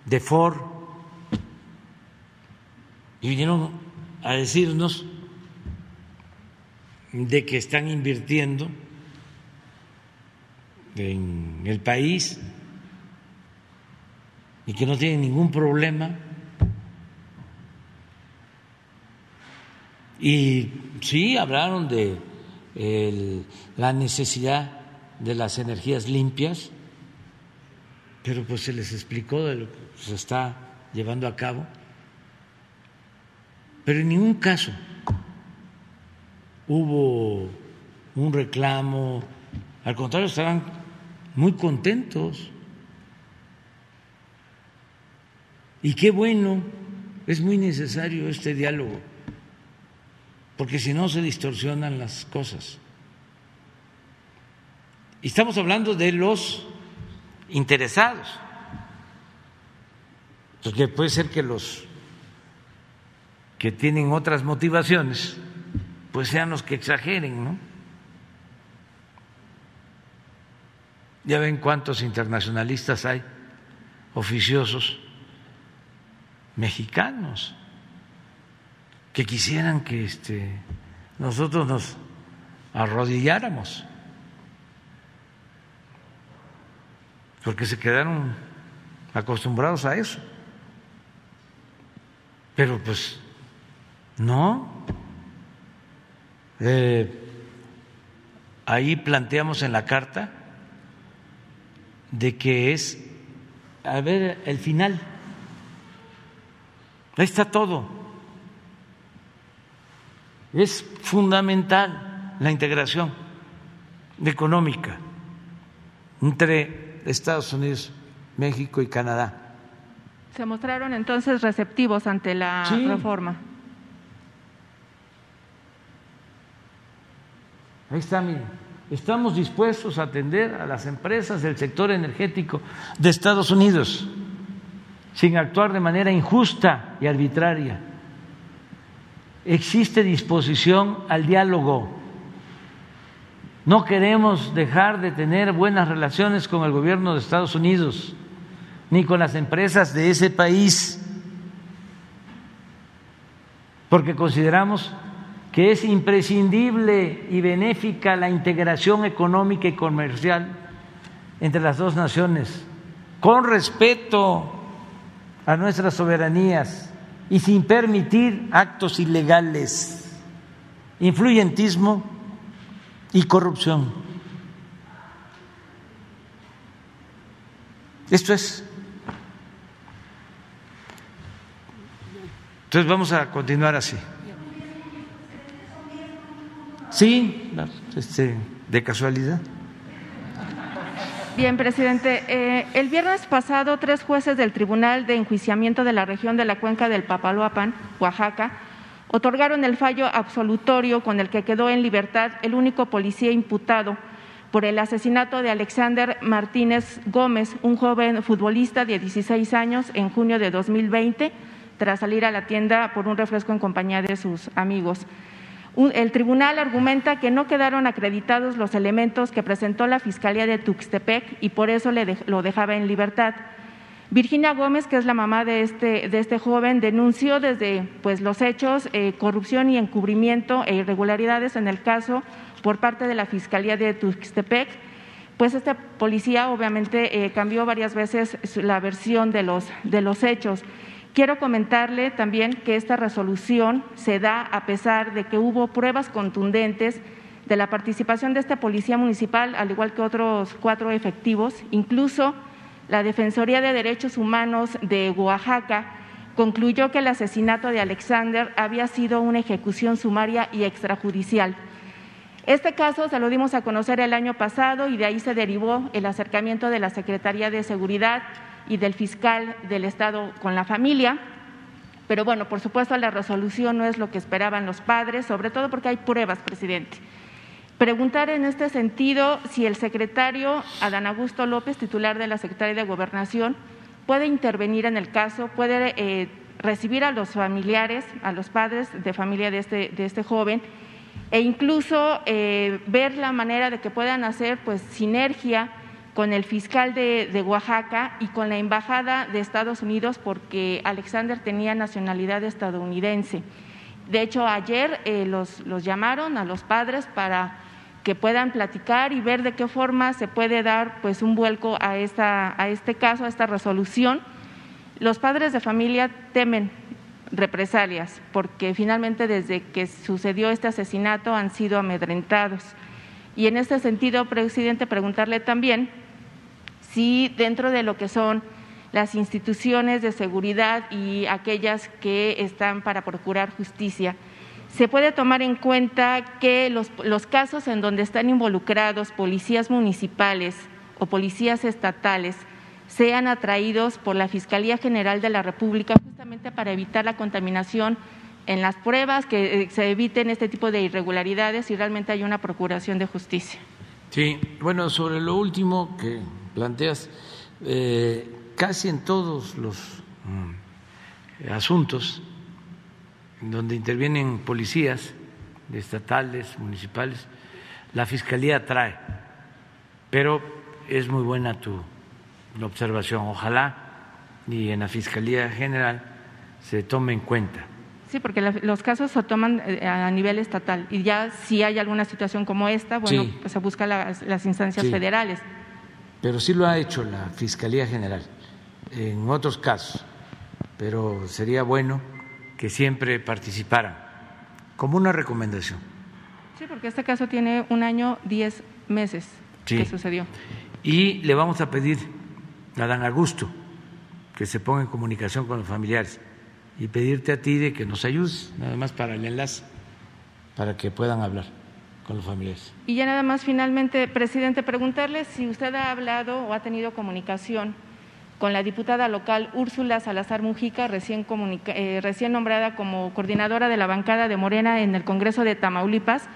Speaker 1: de Ford, y vinieron a decirnos de que están invirtiendo en el país y que no tienen ningún problema. Y sí, hablaron de la necesidad de las energías limpias, pero pues se les explicó de lo que se está llevando a cabo. Pero en ningún caso hubo un reclamo, al contrario, estaban muy contentos. Y qué bueno, es muy necesario este diálogo, porque si no se distorsionan las cosas. Y estamos hablando de los interesados, porque puede ser que los que tienen otras motivaciones, pues sean los que exageren, ¿no? Ya ven cuántos internacionalistas hay oficiosos mexicanos que quisieran que este, nosotros nos arrodilláramos, porque se quedaron acostumbrados a eso. Pero pues no. Eh, ahí planteamos en la carta de que es, a ver, el final. Ahí está todo. Es fundamental la integración económica entre Estados Unidos, México y Canadá.
Speaker 6: Se mostraron entonces receptivos ante la reforma.
Speaker 1: Ahí está, miren. Estamos dispuestos a atender a las empresas del sector energético de Estados Unidos sin actuar de manera injusta y arbitraria. Existe disposición al diálogo. No queremos dejar de tener buenas relaciones con el gobierno de Estados Unidos ni con las empresas de ese país, porque consideramos que es imprescindible y benéfica la integración económica y comercial entre las dos naciones, con respeto a nuestras soberanías y sin permitir actos ilegales, influyentismo y corrupción. Esto es. Entonces vamos a continuar así. Sí, este, de casualidad.
Speaker 6: Bien, presidente. Eh, el viernes pasado, tres jueces del Tribunal de Enjuiciamiento de la región de la cuenca del Papaloapan, Oaxaca, otorgaron el fallo absolutorio con el que quedó en libertad el único policía imputado por el asesinato de Alexander Martínez Gómez, un joven futbolista de 16 años, en junio de 2020, tras salir a la tienda por un refresco en compañía de sus amigos. El tribunal argumenta que no quedaron acreditados los elementos que presentó la Fiscalía de Tuxtepec y por eso lo dejaba en libertad. Virginia Gómez, que es la mamá de este, de este joven, denunció desde pues, los hechos, eh, corrupción y encubrimiento e irregularidades en el caso por parte de la Fiscalía de Tuxtepec. Pues este policía obviamente eh, cambió varias veces la versión de los, de los hechos. Quiero comentarle también que esta resolución se da a pesar de que hubo pruebas contundentes de la participación de esta policía municipal, al igual que otros cuatro efectivos. Incluso la Defensoría de Derechos Humanos de Oaxaca concluyó que el asesinato de Alexander había sido una ejecución sumaria y extrajudicial. Este caso se lo dimos a conocer el año pasado y de ahí se derivó el acercamiento de la Secretaría de Seguridad y del fiscal del Estado con la familia. Pero bueno, por supuesto la resolución no es lo que esperaban los padres, sobre todo porque hay pruebas, presidente. Preguntar en este sentido si el secretario Adán Augusto López, titular de la Secretaría de Gobernación, puede intervenir en el caso, puede eh, recibir a los familiares, a los padres de familia de este, de este joven e incluso eh, ver la manera de que puedan hacer pues sinergia con el fiscal de, Oaxaca y con la embajada de Estados Unidos porque Alexander tenía nacionalidad estadounidense. De hecho, ayer eh, los, los llamaron a los padres para que puedan platicar y ver de qué forma se puede dar pues un vuelco a, esta, a este caso, a esta resolución. Los padres de familia temen represalias porque finalmente desde que sucedió este asesinato han sido amedrentados. Y en este sentido, presidente, preguntarle también si dentro de lo que son las instituciones de seguridad y aquellas que están para procurar justicia, se puede tomar en cuenta que los, los, casos en donde están involucrados policías municipales o policías estatales sean atraídos por la Fiscalía General de la República justamente para evitar la contaminación en las pruebas, que eh, se eviten este tipo de irregularidades y realmente hay una procuración de justicia.
Speaker 1: Sí, bueno, sobre lo último que planteas, eh, casi en todos los mm, asuntos donde intervienen policías estatales, municipales, la Fiscalía trae, pero es muy buena tu observación. Ojalá y en la Fiscalía General se tome en cuenta.
Speaker 6: Sí, porque los casos se toman eh, a nivel estatal y ya si hay alguna situación como esta, bueno,
Speaker 1: Sí.
Speaker 6: pues se busca las, las instancias
Speaker 1: Sí.
Speaker 6: federales.
Speaker 1: Pero sí lo ha hecho la Fiscalía General en otros casos, pero sería bueno que siempre participaran como una recomendación.
Speaker 6: Sí, porque este caso tiene un año, diez meses
Speaker 1: Sí.
Speaker 6: que sucedió.
Speaker 1: Y le vamos a pedir a Dan Augusto que se ponga en comunicación con los familiares y pedirte a ti de que nos ayudes, nada más para el enlace, para que puedan hablar con los familiares.
Speaker 6: Y ya nada más finalmente, presidente, preguntarle si usted ha hablado o ha tenido comunicación con la diputada local Úrsula Salazar Mujica, recién, comunica- eh, recién nombrada como coordinadora de la bancada de Morena en el Congreso de Tamaulipas,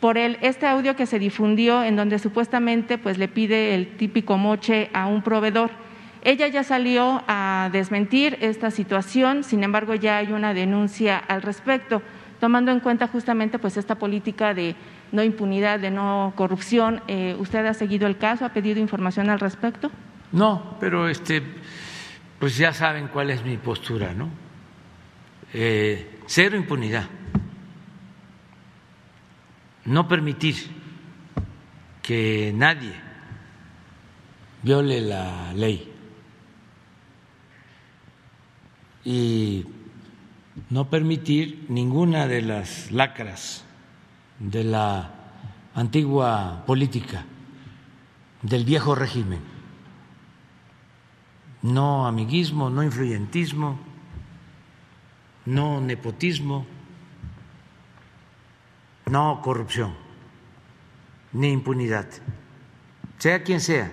Speaker 6: por el, este audio que se difundió en donde supuestamente pues, le pide el típico moche a un proveedor. Ella ya salió a desmentir esta situación, sin embargo ya hay una denuncia al respecto, tomando en cuenta justamente pues esta política de no impunidad, de no corrupción. Eh, ¿Usted ha seguido el caso? ¿Ha pedido información al respecto?
Speaker 1: No, pero este, pues ya saben cuál es mi postura, ¿no? Eh, cero impunidad. No permitir que nadie viole la ley. Y no permitir ninguna de las lacras de la antigua política del viejo régimen no amiguismo, no influyentismo, no nepotismo, no corrupción, ni impunidad, sea quien sea.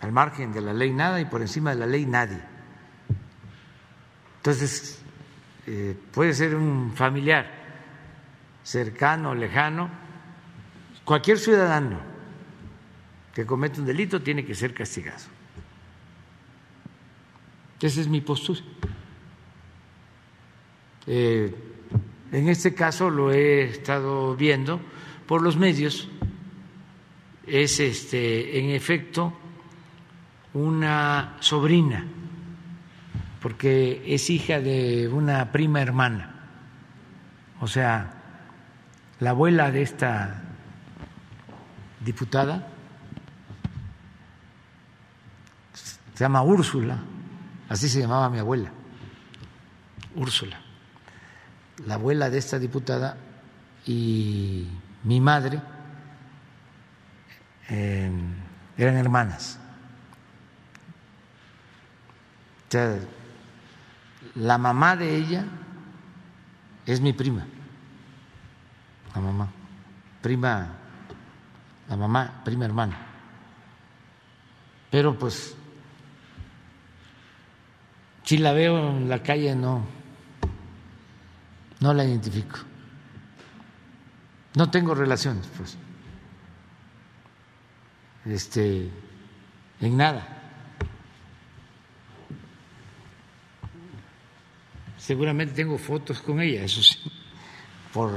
Speaker 1: Al margen de la ley nada y por encima de la ley nadie. Entonces, eh, puede ser un familiar cercano, lejano, cualquier ciudadano que comete un delito tiene que ser castigado. Esa es mi postura. Eh, en este caso lo he estado viendo por los medios. Es este, en efecto una sobrina, porque es hija de una prima hermana. O sea, la abuela de esta diputada se llama Úrsula, así se llamaba mi abuela, Úrsula, la abuela de esta diputada y mi madre eh, eran hermanas. O sea, la mamá de ella es mi prima, la mamá, prima, la mamá, prima hermana. Pero pues si la veo en la calle no no la identifico. No tengo relaciones, pues. Este en nada. Seguramente tengo fotos con ella, eso sí, por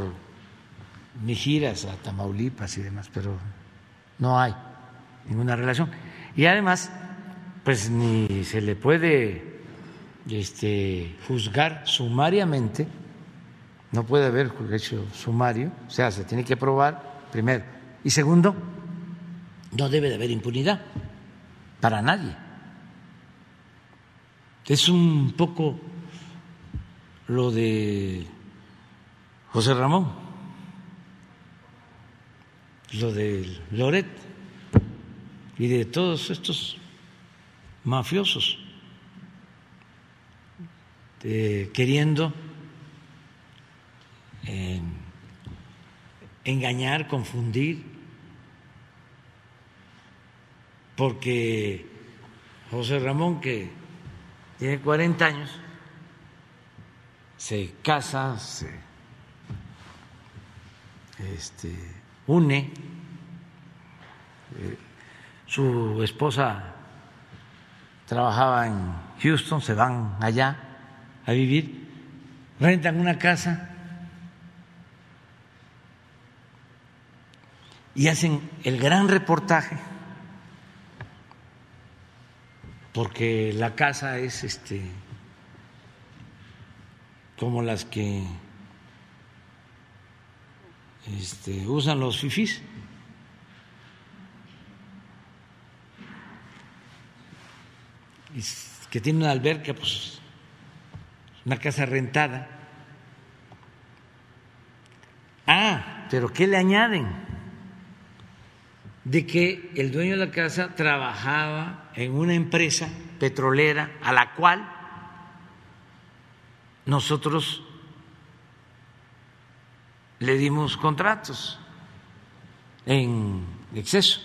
Speaker 1: ni giras a Tamaulipas y demás, pero no hay ninguna relación. Y además, pues ni se le puede este, juzgar sumariamente, no puede haber hecho sumario, o sea, se tiene que probar primero. Y segundo, no debe de haber impunidad para nadie. Es un poco lo de José Ramón, lo de Loret y de todos estos mafiosos queriendo eh, engañar, confundir, porque José Ramón, que tiene 40 años, se casa, se este, une, eh, su esposa trabajaba en Houston, se van allá a vivir, rentan una casa y hacen el gran reportaje porque la casa es este como las que este, usan los fifís. que tiene una alberca, pues una casa rentada. Ah, pero ¿qué le añaden? De que el dueño de la casa trabajaba en una empresa petrolera a la cual nosotros le dimos contratos en exceso.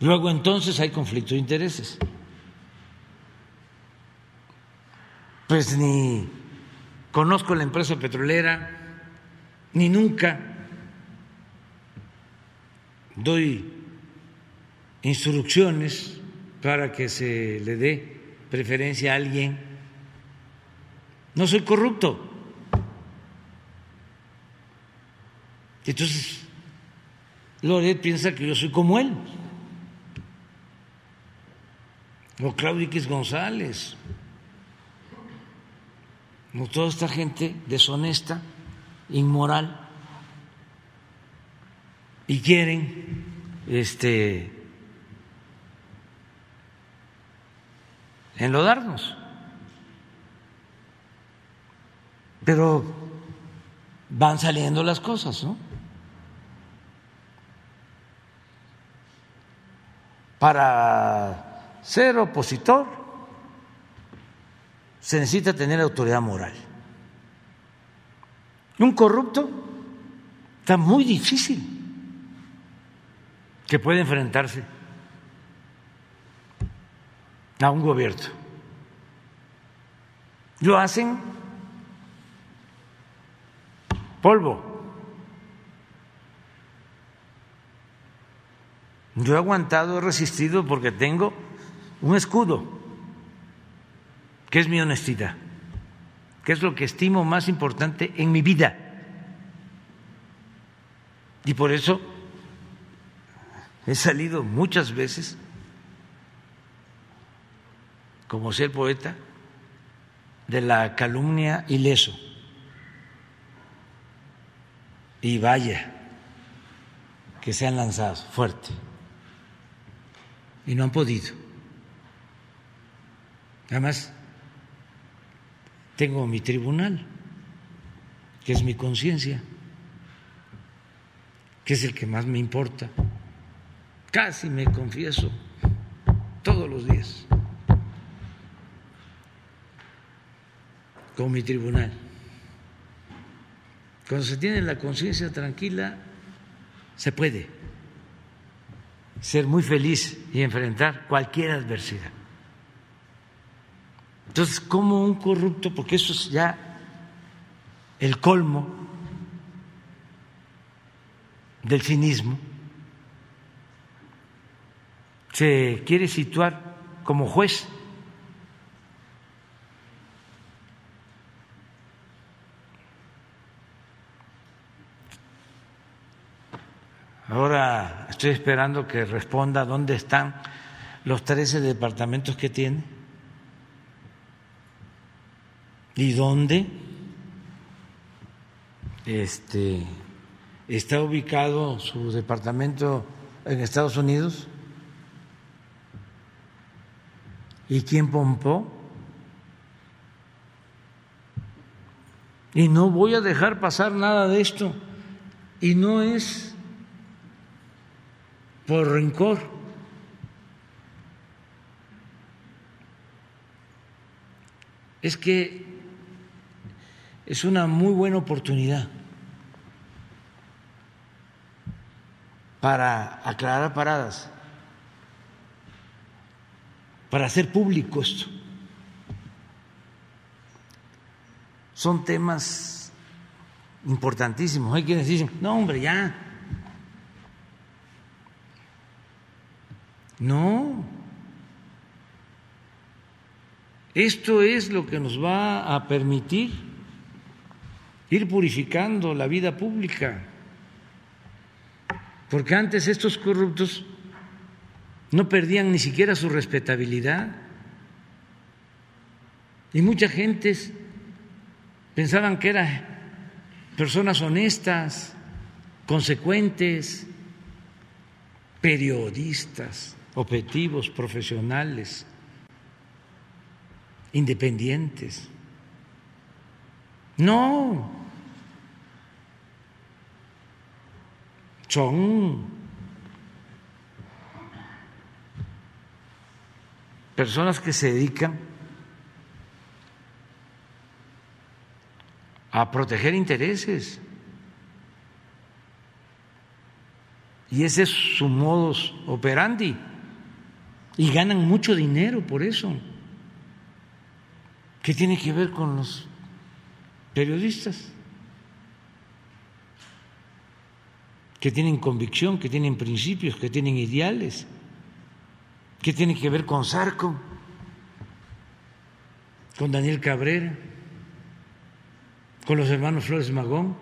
Speaker 1: Luego entonces hay conflicto de intereses. Pues ni conozco la empresa petrolera, ni nunca doy instrucciones para que se le dé preferencia a alguien no soy corrupto. Entonces, Loret piensa que yo soy como él. O Claudio X González. O toda esta gente deshonesta, inmoral. Y quieren este enlodarnos. Pero van saliendo las cosas, ¿no? Para ser opositor se necesita tener autoridad moral. Un corrupto está muy difícil que pueda enfrentarse a un gobierno. Lo hacen polvo. Yo he aguantado, he resistido porque tengo un escudo, que es mi honestidad, que es lo que estimo más importante en mi vida. Y por eso he salido muchas veces, como ser poeta, de la calumnia ileso. Y vaya, que se han lanzado fuerte. Y no han podido. Además, tengo mi tribunal, que es mi conciencia, que es el que más me importa. Casi me confieso todos los días con mi tribunal. Cuando se tiene la conciencia tranquila, se puede ser muy feliz y enfrentar cualquier adversidad. Entonces, como un corrupto, porque eso es ya el colmo del cinismo, se quiere situar como juez Ahora estoy esperando que responda dónde están los 13 departamentos que tiene y dónde este, está ubicado su departamento en Estados Unidos y quién pompó. Y no voy a dejar pasar nada de esto. Y no es por rencor. Es que es una muy buena oportunidad para aclarar paradas, para hacer público esto. Son temas importantísimos. Hay quienes dicen, no, hombre, ya. No. Esto es lo que nos va a permitir ir purificando la vida pública. Porque antes estos corruptos no perdían ni siquiera su respetabilidad. Y mucha gente pensaban que eran personas honestas, consecuentes, periodistas, objetivos, profesionales, independientes. No, son personas que se dedican a proteger intereses. Y ese es su modus operandi. Y ganan mucho dinero por eso. ¿Qué tiene que ver con los periodistas? Que tienen convicción, que tienen principios, que tienen ideales. ¿Qué tiene que ver con Sarco? Con Daniel Cabrera con los hermanos Flores Magón,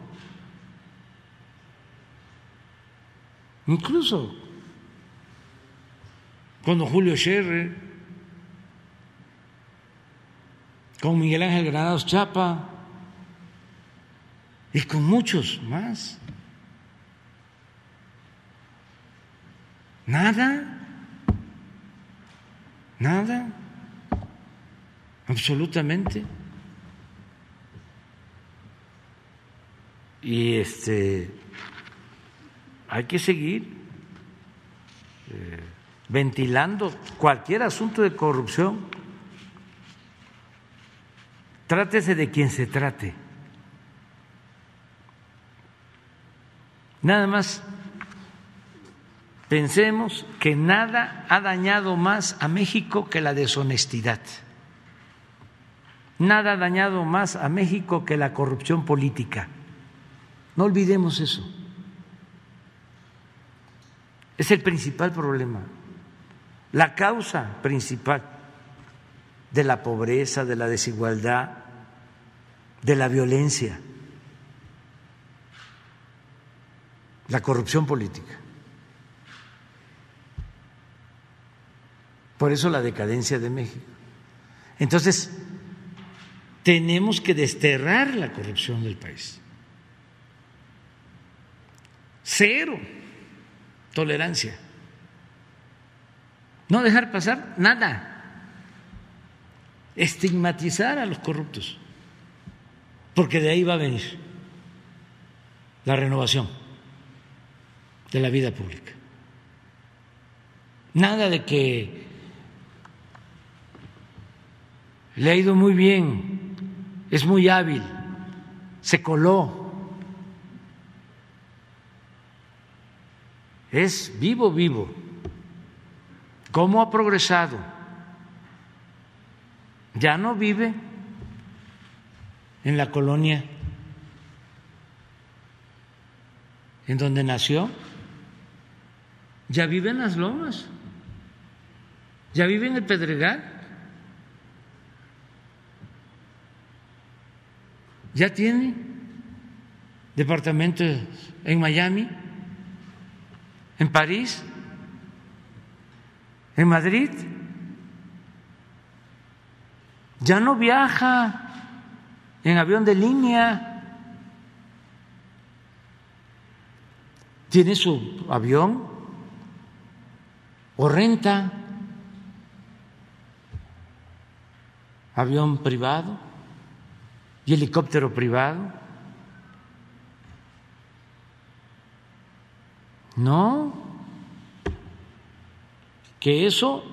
Speaker 1: incluso con Julio Scherrer, con Miguel Ángel Granados Chapa y con muchos más. Nada, nada, absolutamente. y este hay que seguir eh, ventilando cualquier asunto de corrupción. Trátese de quien se trate. Nada más pensemos que nada ha dañado más a México que la deshonestidad. Nada ha dañado más a México que la corrupción política. No olvidemos eso. Es el principal problema, la causa principal de la pobreza, de la desigualdad, de la violencia, la corrupción política. Por eso la decadencia de México. Entonces, tenemos que desterrar la corrupción del país. Cero tolerancia. No dejar pasar nada. Estigmatizar a los corruptos. Porque de ahí va a venir la renovación de la vida pública. Nada de que le ha ido muy bien, es muy hábil, se coló es vivo, vivo. ¿Cómo ha progresado? Ya no vive en la colonia en donde nació, ya vive en las lomas, ya vive en el Pedregal, ya tiene departamentos en Miami en París, en Madrid. Ya no viaja en avión de línea. Tiene su avión o renta avión privado y helicóptero privado. No, que eso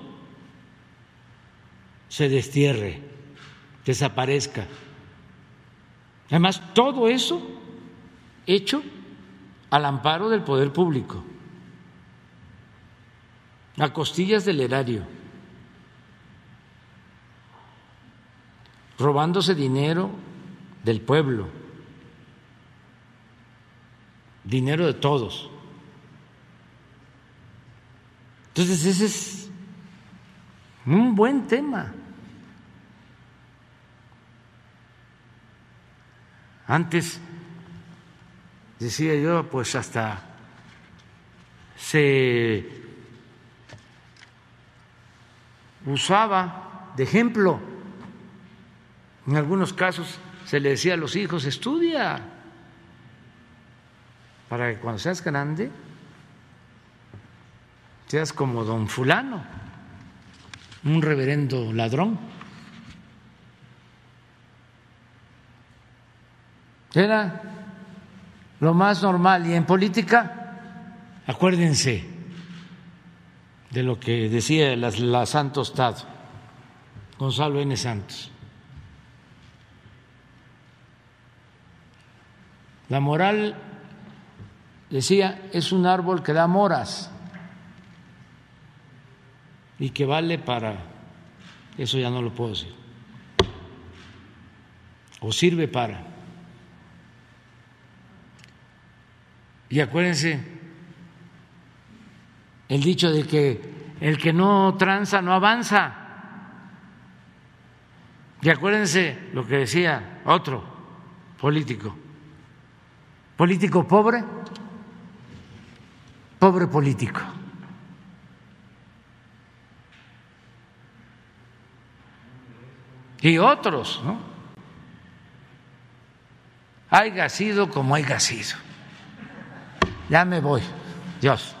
Speaker 1: se destierre, desaparezca. Además, todo eso hecho al amparo del poder público, a costillas del erario, robándose dinero del pueblo, dinero de todos. Entonces ese es un buen tema. Antes decía yo, pues hasta se usaba de ejemplo. En algunos casos se le decía a los hijos, estudia, para que cuando seas grande seas como don fulano, un reverendo ladrón. Era lo más normal. Y en política, acuérdense de lo que decía la, la Santo Estado, Gonzalo N. Santos. La moral, decía, es un árbol que da moras y que vale para, eso ya no lo puedo decir, o sirve para. Y acuérdense el dicho de que el que no tranza no avanza. Y acuérdense lo que decía otro político, político pobre, pobre político. Y otros, ¿no? Haya sido como haya sido. Ya me voy. Dios.